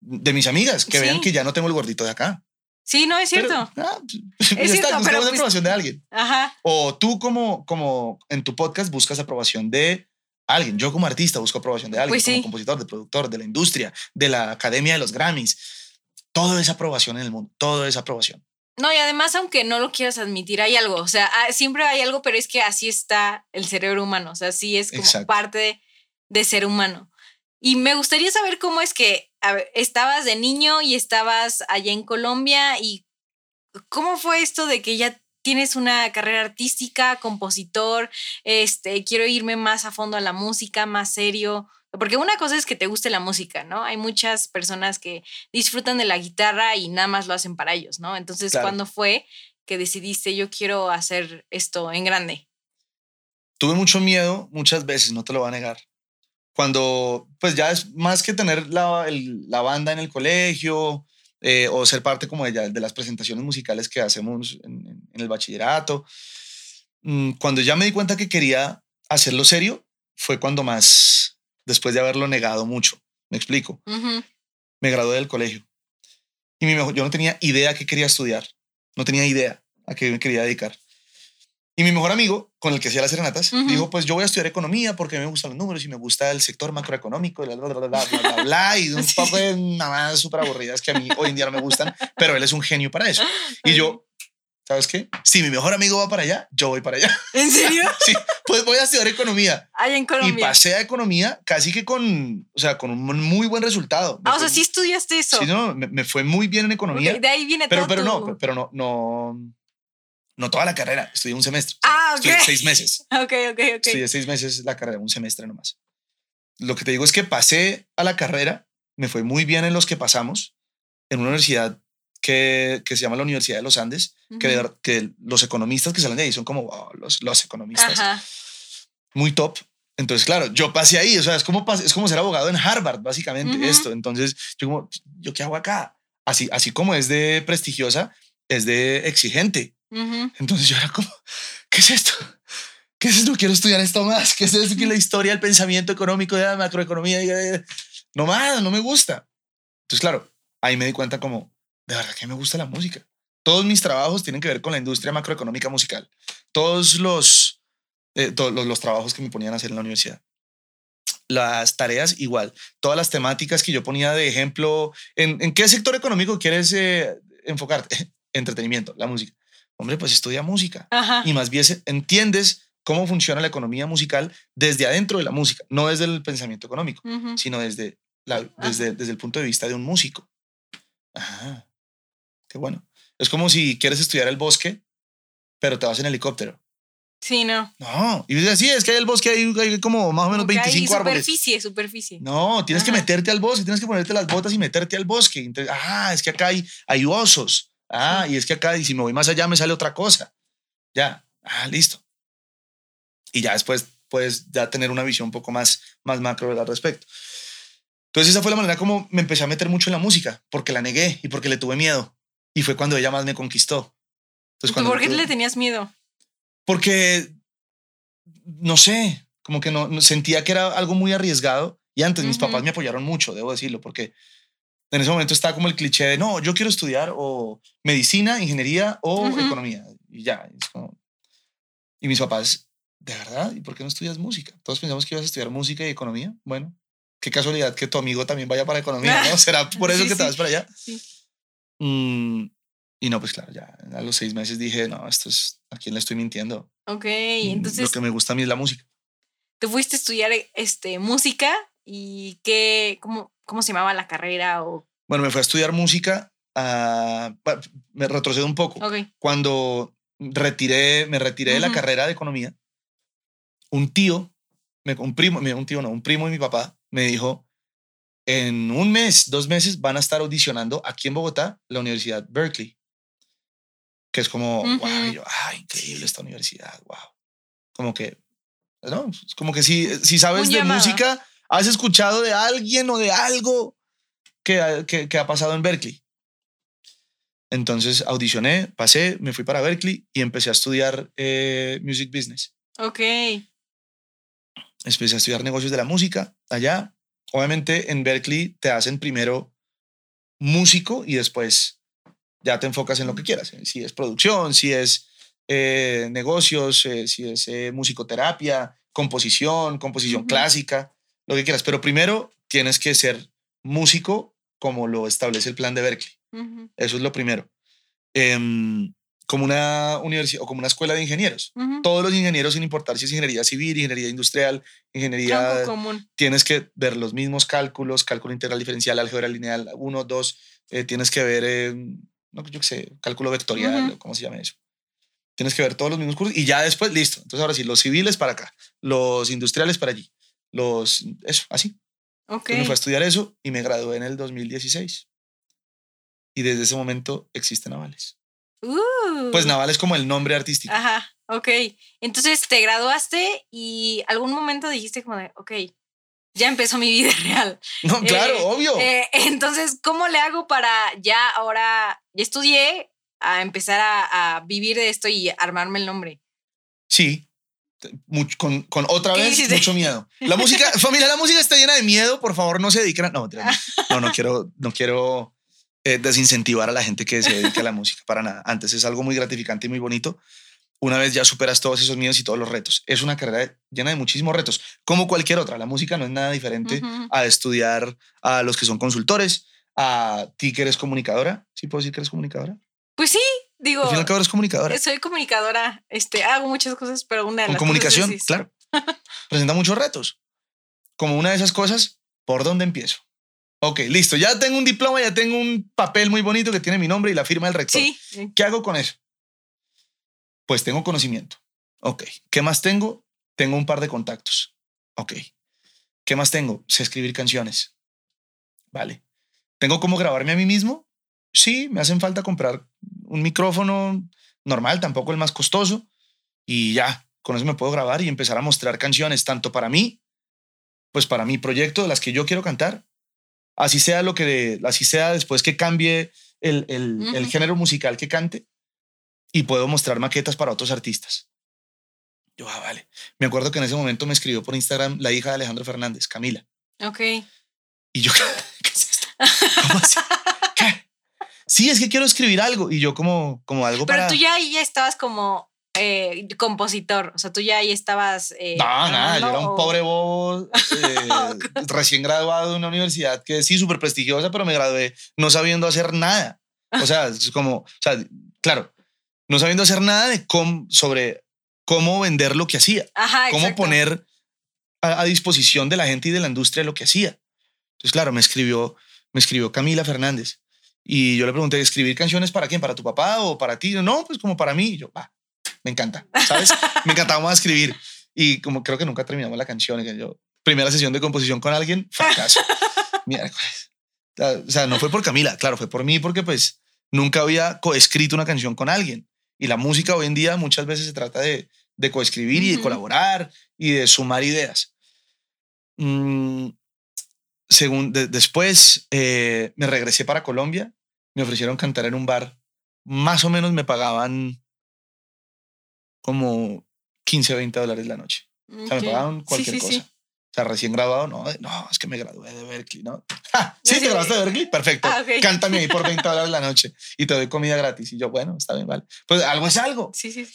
De mis amigas, que vean que ya no tengo el gordito de acá. Sí, no, es cierto. Ah, es cierto, está, buscamos pues aprobación de alguien. Ajá. O tú como, como en tu podcast buscas aprobación de alguien. Yo como artista busco aprobación de alguien, pues como compositor, de productor, de la industria, de la Academia de los Grammys. Todo es aprobación en el mundo, todo es aprobación. No, y además, aunque no lo quieras admitir, hay algo. O sea, ah, siempre hay algo, pero es que así está el cerebro humano. O sea, sí es como parte de, ser humano. Y me gustaría saber cómo es que estabas de niño y estabas allá en Colombia y cómo fue esto de que ya tienes una carrera artística, compositor, este, quiero irme más a fondo a la música, más serio. Porque una cosa es que te guste la música, ¿no? Hay muchas personas que disfrutan de la guitarra y nada más lo hacen para ellos, ¿no? Entonces, ¿cuándo fue que decidiste yo quiero hacer esto en grande? Tuve mucho miedo muchas veces, no te lo voy a negar. Cuando, pues ya es más que tener la, la banda en el colegio eh, o ser parte como de, de, las presentaciones musicales que hacemos en, en el bachillerato. Mm, cuando ya me di cuenta que quería hacerlo serio, fue cuando más después de haberlo negado mucho. Me explico. Me gradué del colegio. Y mi mejor, yo no tenía idea a qué quería estudiar. No tenía idea a qué me quería dedicar. Y mi mejor amigo, con el que hacía las serenatas, dijo, pues yo voy a estudiar economía porque me gustan los números y me gusta el sector macroeconómico, bla, bla, bla, bla, bla, bla, y un poco de mamadas súper aburridas que a mí hoy en día no me gustan, pero él es un genio para eso. Y yo, ¿sabes qué? Si mi mejor amigo va para allá, yo voy para allá. ¿En serio? sí, pues voy a estudiar economía. Allá en Colombia. Y pasé a economía casi que con, o sea, con un muy buen resultado. ah, o sea, sí estudiaste eso. Sí, no, me, fue muy bien en economía. de ahí viene pero, todo Pero no, pero no, no, no toda la carrera. Estudié un semestre. Ah, ok. Estudié seis meses. Ok, ok, ok. Estudié seis meses la carrera, un semestre nomás. Lo que te digo es que pasé a la carrera, me fue muy bien en los que pasamos, en una universidad que, que se llama la Universidad de los Andes, que, que los economistas que salen de ahí son como los, los economistas. Muy top. Entonces, claro, yo pasé ahí, o sea, es como, es como ser abogado en Harvard, básicamente, esto. Entonces, yo como, ¿yo qué hago acá? Así, así como es de prestigiosa, es de exigente. Entonces yo era como, ¿qué es esto? ¿Qué es esto? Quiero estudiar esto más. ¿Qué es esto? Que la historia, el pensamiento económico, de la macroeconomía, no más, no me gusta. Entonces, claro, ahí me di cuenta como, de verdad que me gusta la música. Todos mis trabajos tienen que ver con la industria macroeconómica musical. Todos los, eh, todos los, trabajos que me ponían a hacer en la universidad. Las tareas igual. Todas las temáticas que yo ponía de ejemplo. ¿En, en qué sector económico quieres eh, enfocarte? Entretenimiento, la música. Hombre, pues estudia música. Y más bien entiendes cómo funciona la economía musical desde adentro de la música, no desde el pensamiento económico, sino desde, la, desde, desde el punto de vista de un músico. Ajá. Qué bueno. Es como si quieres estudiar el bosque, pero te vas en helicóptero. Sí, no. No, y dices, sí, es que hay el bosque, hay, hay como más o menos 25 árboles. Superficie, superficie. No, tienes que meterte al bosque, tienes que ponerte las botas y meterte al bosque. ah, es que acá hay, hay osos. Ah, y es que acá, y si me voy más allá, me sale otra cosa. Ya, ah, listo. Y ya después puedes ya tener una visión un poco más, más macro al respecto. Entonces esa fue la manera como me empecé a meter mucho en la música, porque la negué y porque le tuve miedo. Y fue cuando ella más me conquistó. Entonces, ¿Por qué le tenías miedo? Porque, no sé, como que no, sentía que era algo muy arriesgado. Y antes mis papás me apoyaron mucho, debo decirlo, porque en ese momento estaba como el cliché de, no, yo quiero estudiar o medicina, ingeniería o economía. Y ya. Y mis papás, ¿de verdad? ¿Y por qué no estudias música? Todos pensamos que ibas a estudiar música y economía. Bueno, qué casualidad que tu amigo también vaya para economía, ¿no? ¿Será por eso que te vas para allá? Sí. Mm, y no, pues claro, ya a los seis meses dije, no, esto es, ¿a quién le estoy mintiendo? Ok, mm, entonces... Lo que me gusta a mí es la música. ¿Te fuiste a estudiar este, música y qué, cómo, cómo se llamaba la carrera? O... Bueno, me fui a estudiar música, uh, me retrocedo un poco. Okay. Cuando retiré, me retiré de la carrera de economía, un tío, un primo, un tío no, un primo de mi papá me dijo, en un mes, dos meses van a estar audicionando aquí en Bogotá la Universidad Berkeley. Que es como, wow, yo, ah, increíble esta universidad, wow. Como que, ¿no? Como que si, si sabes de música, has escuchado de alguien o de algo que, que, que, ha pasado en Berkeley. Entonces audicioné, pasé, me fui para Berkeley y empecé a estudiar eh, Music Business. Ok. Empecé a estudiar negocios de la música allá. Obviamente en Berkeley te hacen primero músico y después ya te enfocas en lo que quieras. eh, Si es producción, si es eh, negocios, si es musicoterapia, composición, composición Ujú. clásica, lo que quieras. Pero primero tienes que ser músico como lo establece el plan de Berkeley. Ujú, Eso es lo primero. Em, como una universidad o como una escuela de ingenieros. ujú. Todos los ingenieros, sin importar si es ingeniería civil, ingeniería industrial, ingeniería, común. tienes que ver los mismos cálculos, cálculo integral diferencial, álgebra lineal 1, 2, eh, tienes que ver, em, no, yo qué sé, cálculo vectorial, Ujú. o ¿cómo se llama eso? Tienes que ver todos los mismos cursos y ya después, listo. Entonces ahora sí, los civiles para acá, los industriales para allí, los, eso, así. Ok. Entonces me fui a estudiar eso y me gradué en el 2016. Y desde ese momento existe Navales. Uh. Pues Naval es como el nombre artístico. Ajá, ok. Entonces te graduaste y algún momento dijiste como de, ok, ya empezó mi vida real. No, claro, Eh, obvio. Eh, entonces, ¿cómo le hago para ya ahora, ya estudié, a empezar a, a vivir de esto y armarme el nombre? Sí. Much- con, con otra ¿Qué vez hiciste? mucho miedo. La música, familia, la música está llena de miedo. Por favor, no se dediquen a. No, no, no, quiero, no quiero eh, desincentivar a la gente que se dedique a la música para nada. Antes es algo muy gratificante y muy bonito. Una vez ya superas todos esos miedos y todos los retos. Es una carrera llena de muchísimos retos, como cualquier otra. La música no es nada diferente Ujú. a estudiar a los que son consultores, a ti que eres comunicadora. ¿Sí puedo decir que eres comunicadora? Pues sí, digo, Al fin y al cabo eres comunicadora. soy comunicadora, este, hago muchas cosas, pero una de Con las comunicación, cosas es- claro. Presenta muchos retos. Como una de esas cosas, ¿por dónde empiezo? Ok, listo. Ya tengo un diploma, ya tengo un papel muy bonito que tiene mi nombre y la firma del rector. Sí, ¿Qué hago con eso? Pues tengo conocimiento. Ok. ¿Qué más tengo? Tengo un par de contactos. Ok. ¿Qué más tengo? Sé escribir canciones. Vale. ¿Tengo cómo grabarme a mí mismo? Sí, me hacen falta comprar un micrófono normal, tampoco el más costoso. Y ya, con eso me puedo grabar y empezar a mostrar canciones, tanto para mí, pues para mi proyecto, de las que yo quiero cantar. Así sea lo que, así sea después que cambie el, el- género musical que cante y puedo mostrar maquetas para otros artistas. Yo, ah, vale. Me acuerdo que en ese momento me escribió por Instagram la hija de Alejandro Fernández, Camila. ok. Y yo, ¿qué es esto? ¿Cómo así? Sí, es que quiero escribir algo. Y yo como, como algo Pero para... tú ya ahí ya estabas como eh, compositor, o sea, tú ya ahí estabas... eh, No, nada, yo era un o- pobre bobo eh, recién graduado de una universidad que sí, súper prestigiosa, pero me gradué no sabiendo hacer nada. O sea, es como, o sea, claro, no sabiendo hacer nada de cómo, sobre cómo vender lo que hacía, Ajá, cómo exacto. poner a, a disposición de la gente y de la industria lo que hacía. Entonces, claro, me escribió, me escribió Camila Fernández y yo le pregunté, ¿escribir canciones para quién? ¿Para tu papá o para ti? No, pues como para mí. Y yo, va, me encanta, ¿sabes? me encantaba más escribir y como creo que nunca terminamos la canción, y que yo, primera sesión de composición con alguien, fracaso. Miércoles. O sea, no fue por Camila, claro, fue por mí porque pues nunca había coescrito una canción con alguien. Y la música hoy en día muchas veces se trata de, de coescribir y de colaborar y de sumar ideas. Mm, según, de- después eh, me regresé para Colombia, me ofrecieron cantar en un bar, más o menos me pagaban como 15 o 20 dólares la noche. O sea, me pagaban Sí, cualquier sí, cosa. sí. O sea, recién graduado, no, no, es que me gradué de Berkeley, ¿no? ¡Ja! ¿Sí, Sí, te sí. graduaste de Berkeley? Perfecto. Ah, ok. Cántame ahí por 20 dólares la noche y te doy comida gratis. Y yo, bueno, está bien, vale. Pues algo es algo. Sí, sí.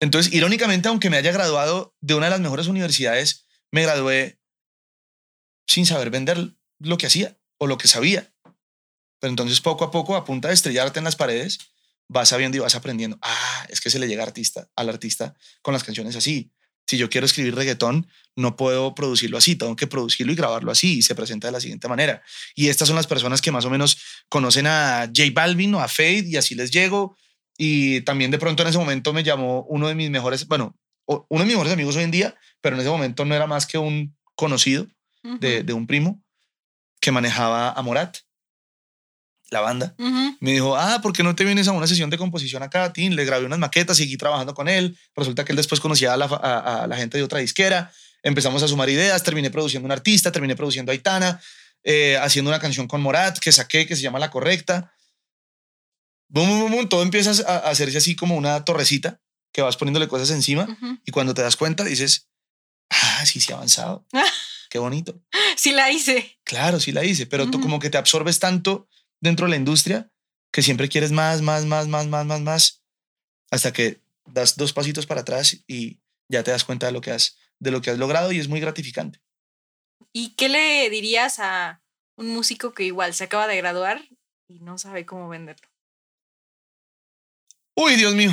Entonces, irónicamente, aunque me haya graduado de una de las mejores universidades, me gradué sin saber vender lo que hacía o lo que sabía. Pero entonces, poco a poco, a punta de estrellarte en las paredes, vas sabiendo y vas aprendiendo. Ah, es que se le llega artista, al artista con las canciones así. Si yo quiero escribir reggaetón, no puedo producirlo así, tengo que producirlo y grabarlo así y se presenta de la siguiente manera. Y estas son las personas que más o menos conocen a J Balvin o a Fade y así les llego. Y también de pronto en ese momento me llamó uno de mis mejores, bueno, uno de mis mejores amigos hoy en día, pero en ese momento no era más que un conocido de, de un primo que manejaba a Morat, la banda. Me dijo, ah, ¿por qué no te vienes a una sesión de composición acá, Tim? Le grabé unas maquetas, seguí trabajando con él. Resulta que él después conocía a la, a, a la gente de otra disquera. Empezamos a sumar ideas, terminé produciendo un artista, terminé produciendo a Aitana, eh, haciendo una canción con Morat que saqué, que se llama La Correcta. boom, boom, todo empieza a hacerse así como una torrecita que vas poniéndole cosas encima y cuando te das cuenta dices, ah, sí, sí ha avanzado. Qué bonito. Sí la hice. Claro, sí la hice, pero tú como que te absorbes tanto dentro de la industria que siempre quieres más, más, más, más, más, más, más, hasta que das dos pasitos para atrás y ya te das cuenta de lo que has, de lo que has logrado y es muy gratificante. ¿Y qué le dirías a un músico que igual se acaba de graduar y no sabe cómo venderlo? Uy, Dios mío.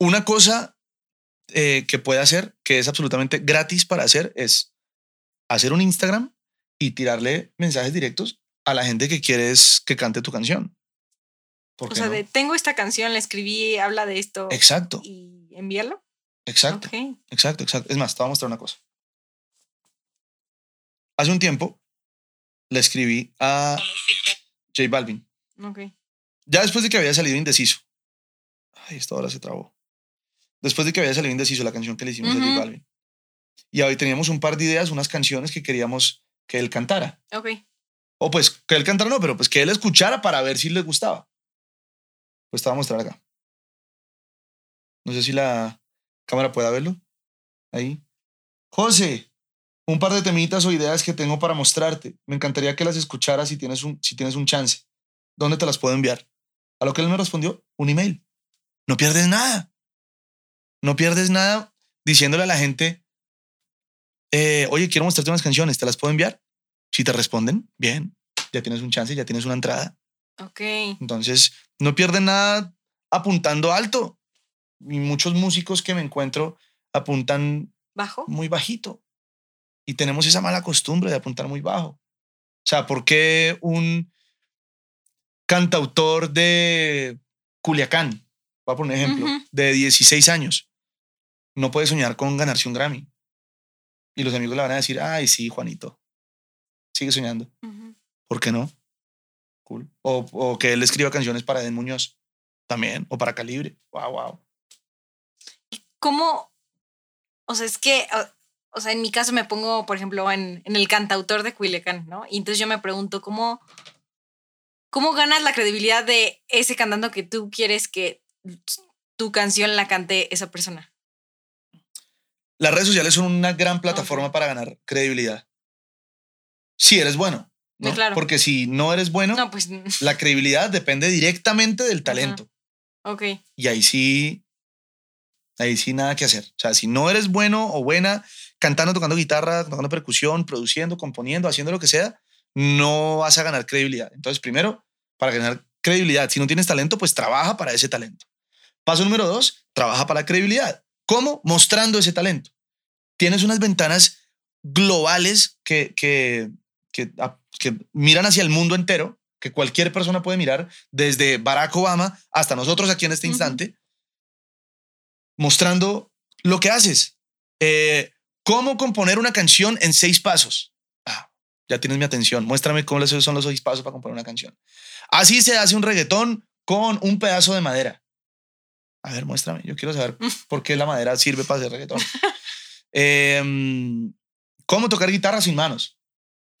Una cosa eh, que puede hacer, que es absolutamente gratis para hacer, es hacer un Instagram y tirarle mensajes directos a la gente que quieres que cante tu canción. O sea, de tengo esta canción, la escribí, habla de esto. Exacto. Y envíalo. Exacto. Exacto, exacto. Es más, te voy a mostrar una cosa. Hace un tiempo le escribí a J Balvin. Ok. Ya después de que había salido indeciso. Ay, esta hora se trabó. Después de que había salido indeciso la canción que le hicimos a J Balvin. Y hoy teníamos un par de ideas, unas canciones que queríamos que él cantara. Ok. O pues que él cantara no, pero pues que él escuchara para ver si le gustaba. Pues te voy a mostrar acá. No sé si la cámara pueda verlo. Ahí. José, un par de temitas o ideas que tengo para mostrarte. Me encantaría que las escucharas si tienes un, si tienes un chance. ¿Dónde te las puedo enviar? A lo que él me respondió, un email. No pierdes nada. No pierdes nada diciéndole a la gente, eh, oye, quiero mostrarte unas canciones, ¿te las puedo enviar? Si te responden, bien, ya tienes un chance, ya tienes una entrada. Ok. Entonces, no pierden nada apuntando alto. Y muchos músicos que me encuentro apuntan bajo, muy bajito. Y tenemos esa mala costumbre de apuntar muy bajo. O sea, ¿por qué un cantautor de Culiacán, voy a poner un ejemplo, de 16 años, no puede soñar con ganarse un Grammy? Y los amigos le van a decir, ay, sí, Juanito, sigue soñando. ¿Por qué no? Cool. O, o, que él escriba canciones para Eden Muñoz también, o para Calibre. Wow, wow. ¿Cómo? O sea, es que, o, sea, en mi caso me pongo, por ejemplo, en, en el cantautor de Culiacán, ¿no? Y entonces yo me pregunto, ¿cómo, ¿cómo ganas la credibilidad de ese cantando que tú quieres que tu canción la cante esa persona? Las redes sociales son una gran plataforma para ganar credibilidad. Si eres bueno. Porque si no eres bueno, pues... la credibilidad depende directamente del talento. Ok. Y ahí sí, ahí sí nada que hacer. O sea, si no eres bueno o buena cantando, tocando guitarra, tocando percusión, produciendo, componiendo, haciendo lo que sea, no vas a ganar credibilidad. Entonces, primero, para ganar credibilidad, si no tienes talento, pues trabaja para ese talento. Paso número dos, trabaja para la credibilidad. ¿Cómo? Mostrando ese talento. Tienes unas ventanas globales que, que, que que miran hacia el mundo entero, que cualquier persona puede mirar, desde Barack Obama hasta nosotros aquí en este instante, mostrando lo que haces. Eh, ¿Cómo componer una canción en seis pasos? Ah, ya tienes mi atención. Muéstrame cómo son los seis pasos para componer una canción. Así se hace un reggaetón con un pedazo de madera. A ver, muéstrame. Yo quiero saber por qué la madera sirve para hacer reggaetón. Em, ¿Cómo tocar guitarra sin manos?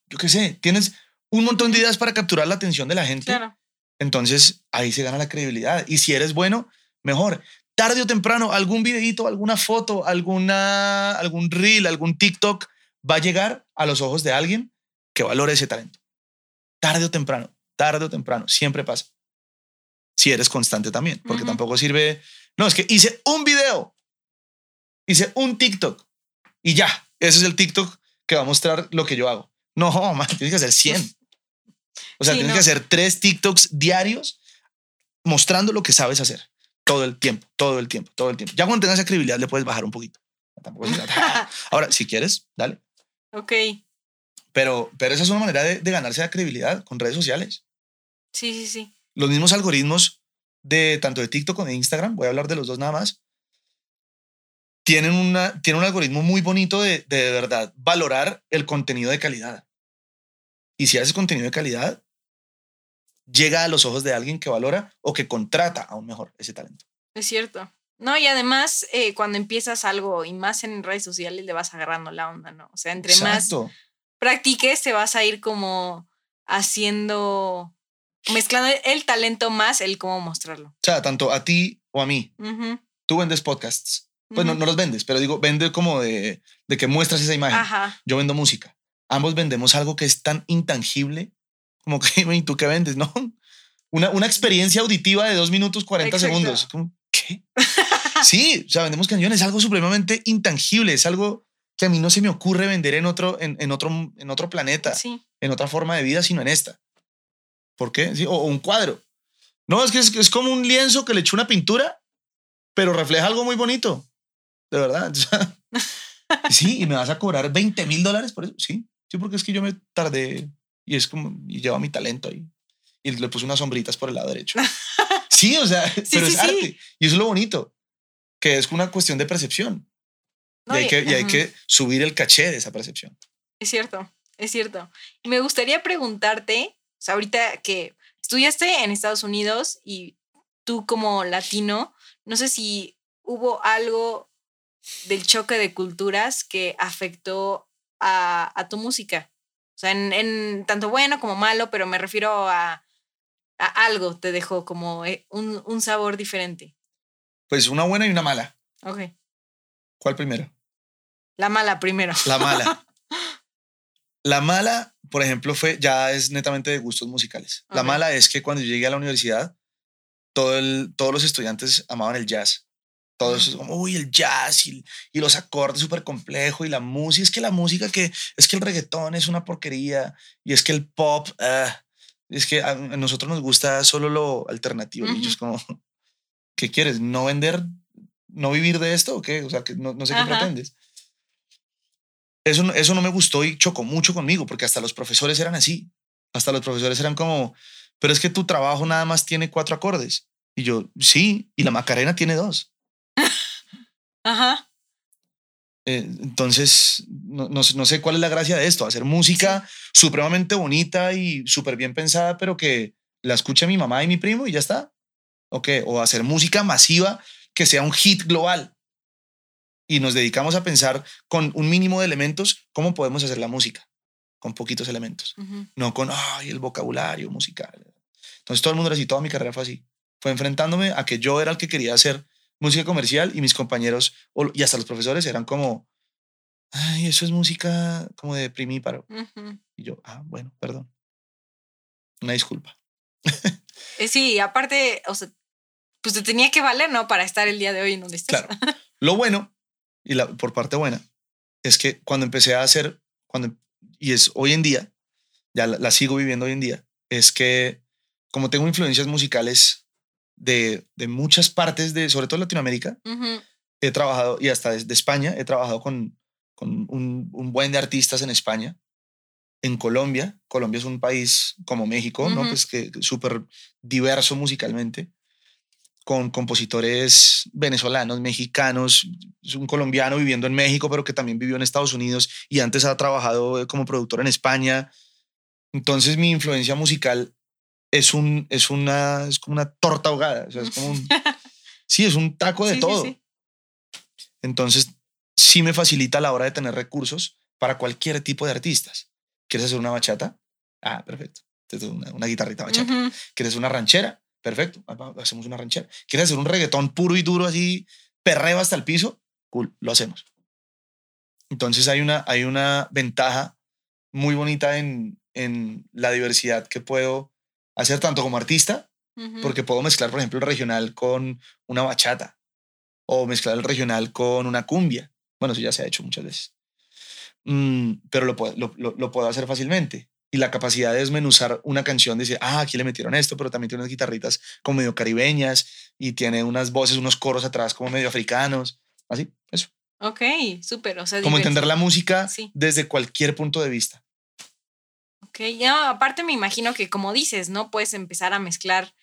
yo qué sé, tienes un montón de ideas para capturar la atención de la gente. Claro. Entonces ahí se gana la credibilidad. Y si eres bueno, mejor. Tarde o temprano, algún videito, alguna foto, alguna, algún reel, algún TikTok va a llegar a los ojos de alguien que valore ese talento. Tarde o temprano, tarde o temprano, siempre pasa. Si eres constante también, porque tampoco sirve. No, es que hice un video, hice un TikTok y ya, ese es el TikTok que va a mostrar lo que yo hago. No, man, tienes que hacer 100. O sea, tienes que hacer tres TikToks diarios mostrando lo que sabes hacer. Todo el tiempo, todo el tiempo, todo el tiempo. Ya cuando tengas esa credibilidad le puedes bajar un poquito. Ahora, si quieres, dale. Ok. Pero, pero esa es una manera de, de ganarse la credibilidad con redes sociales. Sí, sí, sí. Los mismos algoritmos de tanto de TikTok como de Instagram, voy a hablar de los dos nada más, tienen, una, tienen un algoritmo muy bonito de, de, verdad valorar el contenido de calidad. Y si haces contenido de calidad, llega a los ojos de alguien que valora o que contrata aún mejor ese talento. Es cierto. No, y además, eh, cuando empiezas algo y más en redes sociales, le vas agarrando la onda, ¿no? O sea, entre más practiques, te vas a ir como haciendo mezclando el talento más el cómo mostrarlo. O sea, tanto a ti o a mí. Tú vendes podcasts. Pues no, no, los vendes, pero digo, vende como de, de que muestras esa imagen. Yo vendo música. Ambos vendemos algo que es tan intangible como que, ¿y tú qué vendes? No, una, una experiencia auditiva de dos minutos 40 segundos. ¿Qué? sí, o sea, vendemos canciones, es algo supremamente intangible, es algo que a mí no se me ocurre vender en otro, en, en otro, en otro planeta, en otra forma de vida, sino en esta. ¿Por qué? o, un cuadro. No, es que es, es, como un lienzo que le echó una pintura, pero refleja algo muy bonito. De verdad. sí, y me vas a cobrar 20 mil dólares por eso. Sí, sí, porque es que yo me tardé y es como, y lleva mi talento ahí. Y le puse unas sombritas por el lado derecho. sí, o sea, pero es arte. Y eso es lo bonito, que es una cuestión de percepción. y, hay que, y hay que subir el caché de esa percepción. Es cierto, es cierto. Y me gustaría preguntarte, sea, ahorita que estudiaste en Estados Unidos y tú como latino, no sé si hubo algo del choque de culturas que afectó a, a tu música. O sea, en, tanto bueno como malo, pero me refiero a, a algo te dejó como eh, un, un, sabor diferente. Pues una buena y una mala. Ok. ¿Cuál primero? La mala primero. La mala. La mala, por ejemplo, fue ya es netamente de gustos musicales. La mala es que cuando llegué a la universidad, todo el, todos los estudiantes amaban el jazz. Todo eso es como, uy, el jazz y, y los acordes súper complejo y la música. Es que la música que, es que el reggaetón es una porquería y es que el pop, ah, es que a, nosotros nos gusta solo lo alternativo. Y es como, ¿qué quieres? ¿No vender, no vivir de esto o qué? O sea, que no, no sé qué pretendes. Eso, eso no me gustó y chocó mucho conmigo porque hasta los profesores eran así. Hasta los profesores eran como, pero es que tu trabajo nada más tiene cuatro acordes. Y yo, sí, y la Macarena tiene dos. Ajá. Eh, entonces, no, no, sé cuál es la gracia de esto, hacer música supremamente bonita y súper bien pensada, pero que la escuche mi mamá y mi primo y ya está. ¿O O hacer música masiva que sea un hit global. Y nos dedicamos a pensar con un mínimo de elementos cómo podemos hacer la música, con poquitos elementos, no con ay, el vocabulario musical. Entonces todo el mundo era así, toda mi carrera fue así. Fue enfrentándome a que yo era el que quería hacer música comercial y mis compañeros y hasta los profesores eran como, ay, eso es música como de primíparo. Y yo, ah, bueno, perdón. Una disculpa. Eh, sí, aparte, o sea, pues te tenía que valer, ¿no? Para estar el día de hoy en donde estás. Claro. Lo bueno, y la, por parte buena, es que cuando empecé a hacer, cuando, y es hoy en día, ya la sigo viviendo hoy en día, es que como tengo influencias musicales de, de muchas partes de, sobre todo Latinoamérica. He trabajado, y hasta de, España, he trabajado con, con un, un, buen de artistas en España. En Colombia, Colombia es un país como México, ¿no? Pues que súper diverso musicalmente, con compositores venezolanos, mexicanos, es un colombiano viviendo en México, pero que también vivió en Estados Unidos y antes ha trabajado como productor en España. Entonces mi influencia musical es, un, es, una, es como una torta ahogada. O sea, es como un, sí, es un taco de todo. Entonces, sí me facilita a la hora de tener recursos para cualquier tipo de artistas. ¿Quieres hacer una bachata? Ah, perfecto. Una, una guitarrita bachata. ¿Quieres una ranchera? Perfecto. Hacemos una ranchera. ¿Quieres hacer un reggaetón puro y duro así, perreo hasta el piso? Cool, lo hacemos. Entonces hay una, hay una ventaja muy bonita en, en la diversidad que puedo hacer tanto como artista, porque puedo mezclar, por ejemplo, el regional con una bachata o mezclar el regional con una cumbia. Bueno, eso ya se ha hecho muchas veces. Mm, pero lo puedo, lo, lo, puedo hacer fácilmente. Y la capacidad de desmenuzar una canción, decir, ah, aquí le metieron esto, pero también tiene unas guitarritas como medio caribeñas y tiene unas voces, unos coros atrás como medio africanos. Así, eso. Ok, súper. O sea, como entender la música desde cualquier punto de vista. Ok, ya aparte me imagino que como dices, ¿no? Puedes empezar a mezclar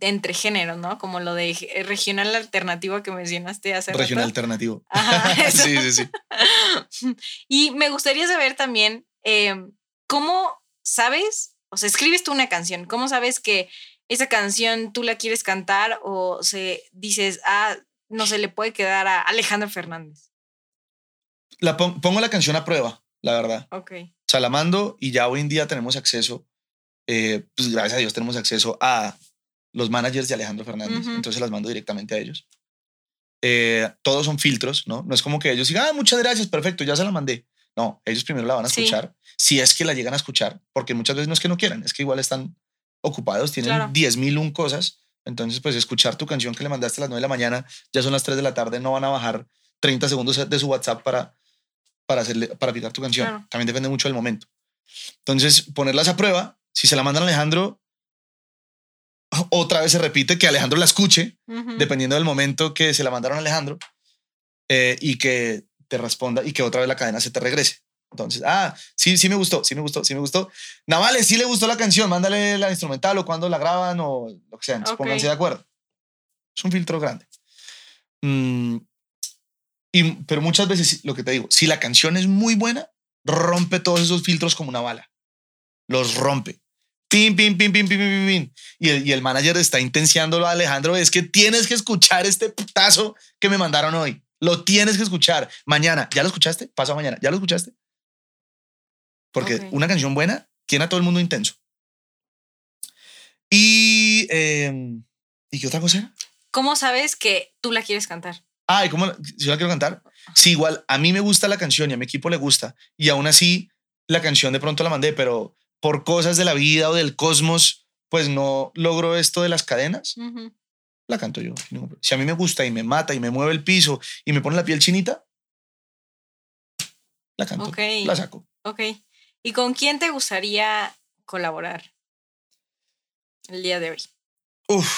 entre géneros, ¿no? Como lo de eh, regional alternativo que mencionaste hace Regional alternativo. Ajá, sí, sí, sí. y me gustaría saber también em, cómo sabes, o sea, escribes tú una canción, ¿cómo sabes que esa canción tú la quieres cantar o se dices, ah, no se le puede quedar a Alejandro Fernández? La pongo la canción a prueba, la verdad. Ok sea, la mando y ya hoy en día tenemos acceso eh, pues gracias a Dios tenemos acceso a los managers de Alejandro Fernández, entonces las mando directamente a ellos. Eh, todos son filtros, ¿no? No es como que ellos digan, ah, muchas gracias, perfecto, ya se la mandé. No, ellos primero la van a escuchar, si es que la llegan a escuchar, porque muchas veces no es que no quieran, es que igual están ocupados, tienen 10.000 un cosas. Entonces, pues escuchar tu canción que le mandaste a las 9 de la mañana, ya son las 3 de la tarde, no van a bajar 30 segundos de su WhatsApp para, para, hacerle, para picar tu canción. También depende mucho del momento. Entonces, ponerlas a prueba, si se la mandan a Alejandro, otra vez se repite que Alejandro la escuche, dependiendo del momento que se la mandaron a Alejandro, eh, y que te responda y que otra vez la cadena se te regrese. Entonces, ah, sí, sí me gustó, sí me gustó, sí me gustó. Navales, sí le gustó la canción, mándale la instrumental o cuando la graban o lo que sea, pónganse de acuerdo. Es un filtro grande. Mm, y, pero muchas veces, lo que te digo, si la canción es muy buena, rompe todos esos filtros como una bala. Los rompe. Pim, pim, pim, pim, pim, pim, pim. Y el, y el manager está intenciándolo a Alejandro, es que tienes que escuchar este putazo que me mandaron hoy. Lo tienes que escuchar. Mañana, ¿ya lo escuchaste? Pasó mañana, ¿ya lo escuchaste? Porque una canción buena tiene a todo el mundo intenso. Y, em, ¿y qué otra cosa ¿Cómo sabes que tú la quieres cantar? Ah, ¿y cómo si yo la quiero cantar? Sí, igual a mí me gusta la canción y a mi equipo le gusta. Y aún así, la canción de pronto la mandé, pero por cosas de la vida o del cosmos, pues no logro esto de las cadenas. La canto yo. Si a mí me gusta y me mata y me mueve el piso y me pone la piel chinita, la canto. La saco. Ok. ¿Y con quién te gustaría colaborar el día de hoy? Uf,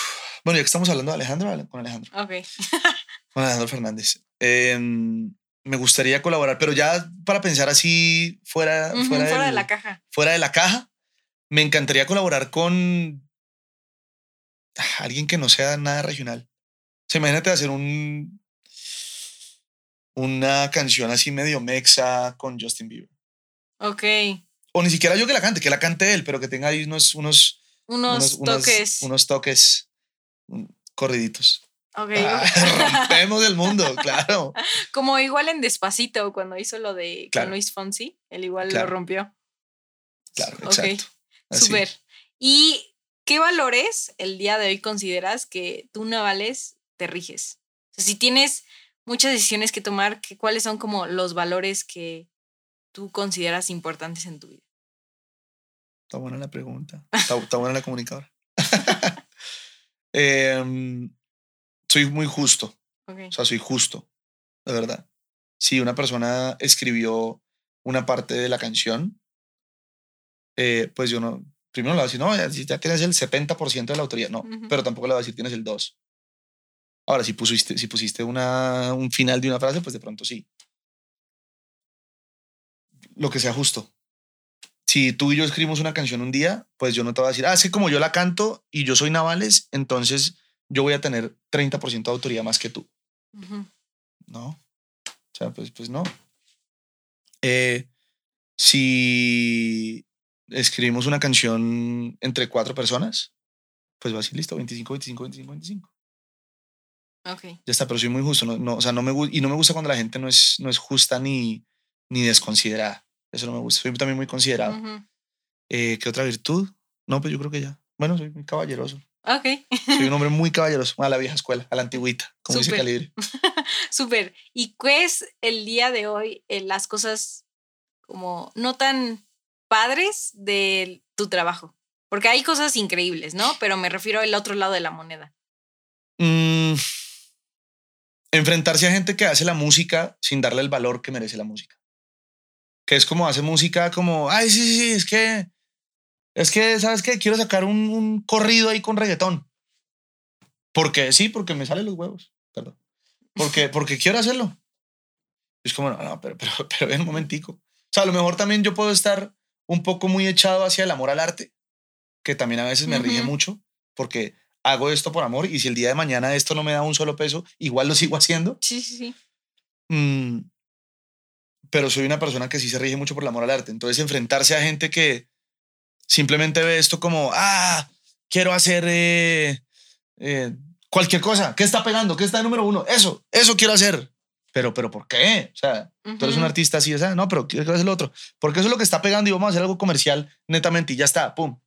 bueno, ya que estamos hablando de Alejandro, con Alejandro. Ok. con Alejandro Fernández. Em, me gustaría colaborar, pero ya para pensar así fuera, fuera, de la caja. Fuera de la caja, me encantaría colaborar con alguien que no sea nada regional. O sea, imagínate hacer un una canción así medio mexa con Justin Bieber. Ok. O ni siquiera yo que la cante, que la cante él, pero que tenga ahí unos, unos, unos, toques. Unos, toques corriditos. Ok. Ah, rompemos el mundo, claro. Como igual en Despacito, cuando hizo lo de con Luis Fonsi, él igual lo rompió. Claro, exacto. Súper. ¿Y qué valores el día de hoy consideras que tú, Navales, te riges? O sea, si tienes muchas decisiones que tomar, ¿cuáles son como los valores que tú consideras importantes en tu vida? Está buena la pregunta. Está, buena la comunicadora. Em, soy muy justo. O sea, soy justo, de verdad. Si una persona escribió una parte de la canción, eh, pues yo no, primero le voy a decir, no, ya, tienes el 70% de la autoría. No, pero tampoco le voy a decir, tienes el 2. Ahora, si pusiste, si pusiste una, un final de una frase, pues de pronto sí lo que sea justo. Si tú y yo escribimos una canción un día, pues yo no te voy a decir, ah, es que como yo la canto y yo soy Navales, entonces yo voy a tener 30% de autoría más que tú. No. O sea, pues, pues no. Eh, si escribimos una canción entre cuatro personas, pues va a ser listo, 25, 25, 25, 25. Ok. Ya está, pero soy muy justo. No, no, o sea, no me, y no me gusta cuando la gente no es, no es justa ni, ni desconsiderada. Eso no me gusta. Soy también muy considerado. Eh, ¿Qué otra virtud? No, pues yo creo que ya. Bueno, soy muy caballeroso. Ok. soy un hombre muy caballeroso, a la vieja escuela, a la antigüita, como dice Calibre. Súper. ¿Y qué es el día de hoy eh, las cosas como no tan padres de tu trabajo? Porque hay cosas increíbles, ¿no? Pero me refiero al otro lado de la moneda. Mm, enfrentarse a gente que hace la música sin darle el valor que merece la música que es como hace música como, ay, sí, sí, sí, es que, es que, ¿sabes qué? Quiero sacar un, un corrido ahí con reggaetón. Porque sí, porque me salen los huevos, perdón. Porque, porque quiero hacerlo. Es como, no, no, pero, pero, pero ven un momentico. O sea, a lo mejor también yo puedo estar un poco muy echado hacia el amor al arte, que también a veces me rige mucho, porque hago esto por amor y si el día de mañana esto no me da un solo peso, igual lo sigo haciendo. Sí, sí, sí. Mm, pero soy una persona que sí se rige mucho por el amor al arte. Entonces, enfrentarse a gente que simplemente ve esto como, ah, quiero hacer eh, eh, cualquier cosa. ¿Qué está pegando? ¿Qué está de número uno? Eso, eso quiero hacer. Pero, pero, ¿por qué? O sea, tú eres un artista así, o sea, no, pero quiero hacer lo otro. Porque eso es lo que está pegando y vamos a hacer algo comercial netamente y ya está, pum.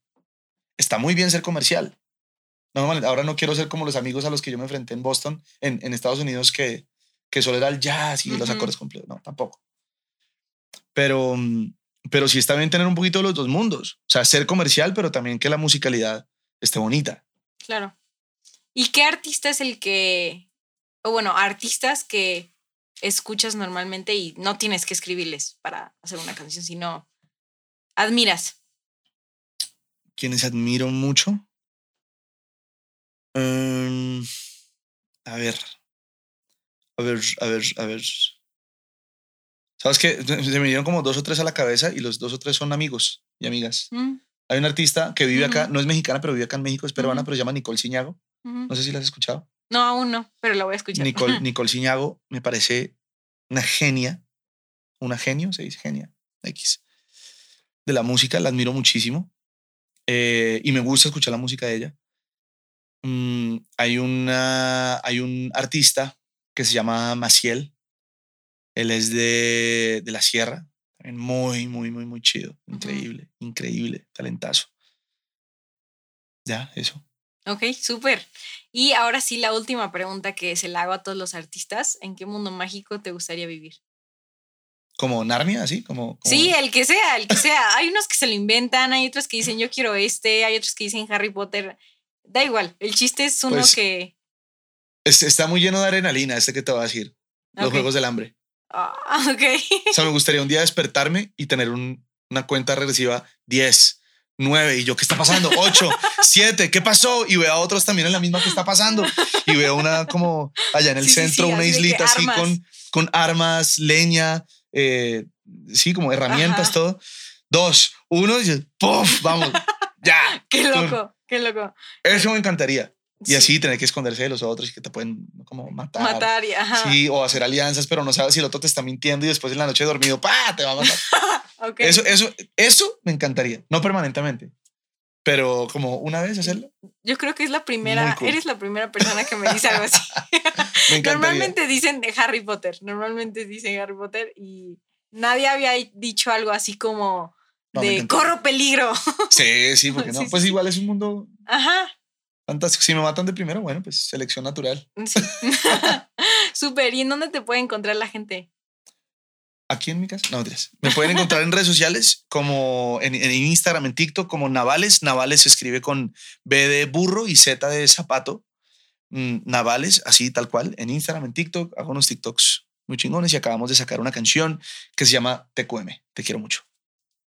está muy bien ser comercial. Normalmente, ahora no quiero ser como los amigos a los que yo me enfrenté en Boston, en, en Estados Unidos, que, que solo era el jazz y los acordes completos. No, tampoco. Pero, mm, pero sí está bien tener un poquito de los dos mundos. O sea, ser comercial, pero también que la musicalidad esté bonita. Claro. ¿Y qué artista es el que, o bueno, artistas que escuchas normalmente y no tienes que escribirles para hacer una canción, sino admiras? ¿Quiénes admiro mucho? Em, a ver. A ver, a ver, a ver. ¿Sabes qué? Se me vinieron como dos o tres a la cabeza y los dos o tres son amigos y amigas. Mm. Hay una artista que vive acá, no es mexicana, pero vive acá en México, es peruana, pero se llama Nicole Ciñago. No sé si la has escuchado. No, aún no, pero la voy a escuchar. Nicole, Nicole Ciñago me parece una genia, una genio, se dice genia, X, de la música, la admiro muchísimo eh, y me gusta escuchar la música de ella. Mm, hay, una, hay un artista que se llama Maciel, él es de, de la sierra, muy, muy, muy, muy chido, increíble, increíble, talentazo. Ya, eso. Ok, súper. Y ahora sí, la última pregunta que se la hago a todos los artistas. ¿En qué mundo mágico te gustaría vivir? ¿Como Narnia, así? Como, Sí, el que sea, el que sea. hay unos que se lo inventan, hay otros que dicen yo quiero este, hay otros que dicen Harry Potter. Da igual, el chiste es uno pues que... está muy lleno de adrenalina, este que te voy a decir. Los Juegos del Hambre. Ah, ok. O sea, me gustaría un día despertarme y tener una cuenta regresiva 10, 9 y yo, ¿qué está pasando? 8, 7, ¿qué pasó? Y veo a otros también en la misma que está pasando. Y veo una como allá en el centro, una islita así con, con armas, leña, eh, sí, como herramientas, todo. Dos, uno, y ¡puf! Vamos, ya. qué loco, qué loco. Eso me encantaría. Y así tener que esconderse de los otros y que te pueden como matar. Matar, y, ajá. Sí, o hacer alianzas, pero no sabes si el otro te está mintiendo y después en la noche dormido, ¡pa! te va a matar. Eso, eso, eso me encantaría. No permanentemente, pero como una vez hacerlo. Yo creo que es la primera, eres la primera persona que me dice algo así. normalmente dicen de Harry Potter, normalmente dicen Harry Potter y nadie había dicho algo así como de corro peligro. Sí, sí, porque no. pues igual es un mundo. Ajá. Fantástico. Si me matan de primero, bueno, pues selección natural. Sí. Súper. ¿Y en dónde te puede encontrar la gente? Aquí en mi casa. No, mentiras. Me pueden encontrar en redes sociales como en, Instagram, en TikTok, como Navales. Navales se escribe con B de burro y Z de zapato. Mm, Navales, así tal cual, en Instagram, en TikTok. Hago unos TikToks muy chingones y acabamos de sacar una canción que se llama TQM. Te quiero mucho.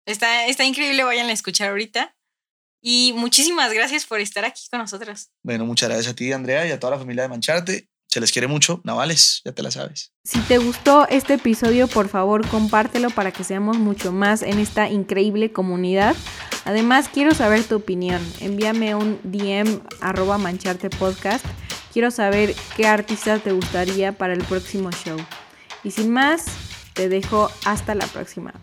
Está, está increíble, vayan a escuchar ahorita. Y muchísimas gracias por estar aquí con nosotros. Bueno, muchas gracias a ti, Andrea, y a toda la familia de Mancharte. Se les quiere mucho, Navales, ya te la sabes. Si te gustó este episodio, por favor, compártelo para que seamos mucho más en esta increíble comunidad. Además, quiero saber tu opinión. Envíame un DM arroba mancharte podcast. Quiero saber qué artista te gustaría para el próximo show. Y sin más, te dejo hasta la próxima.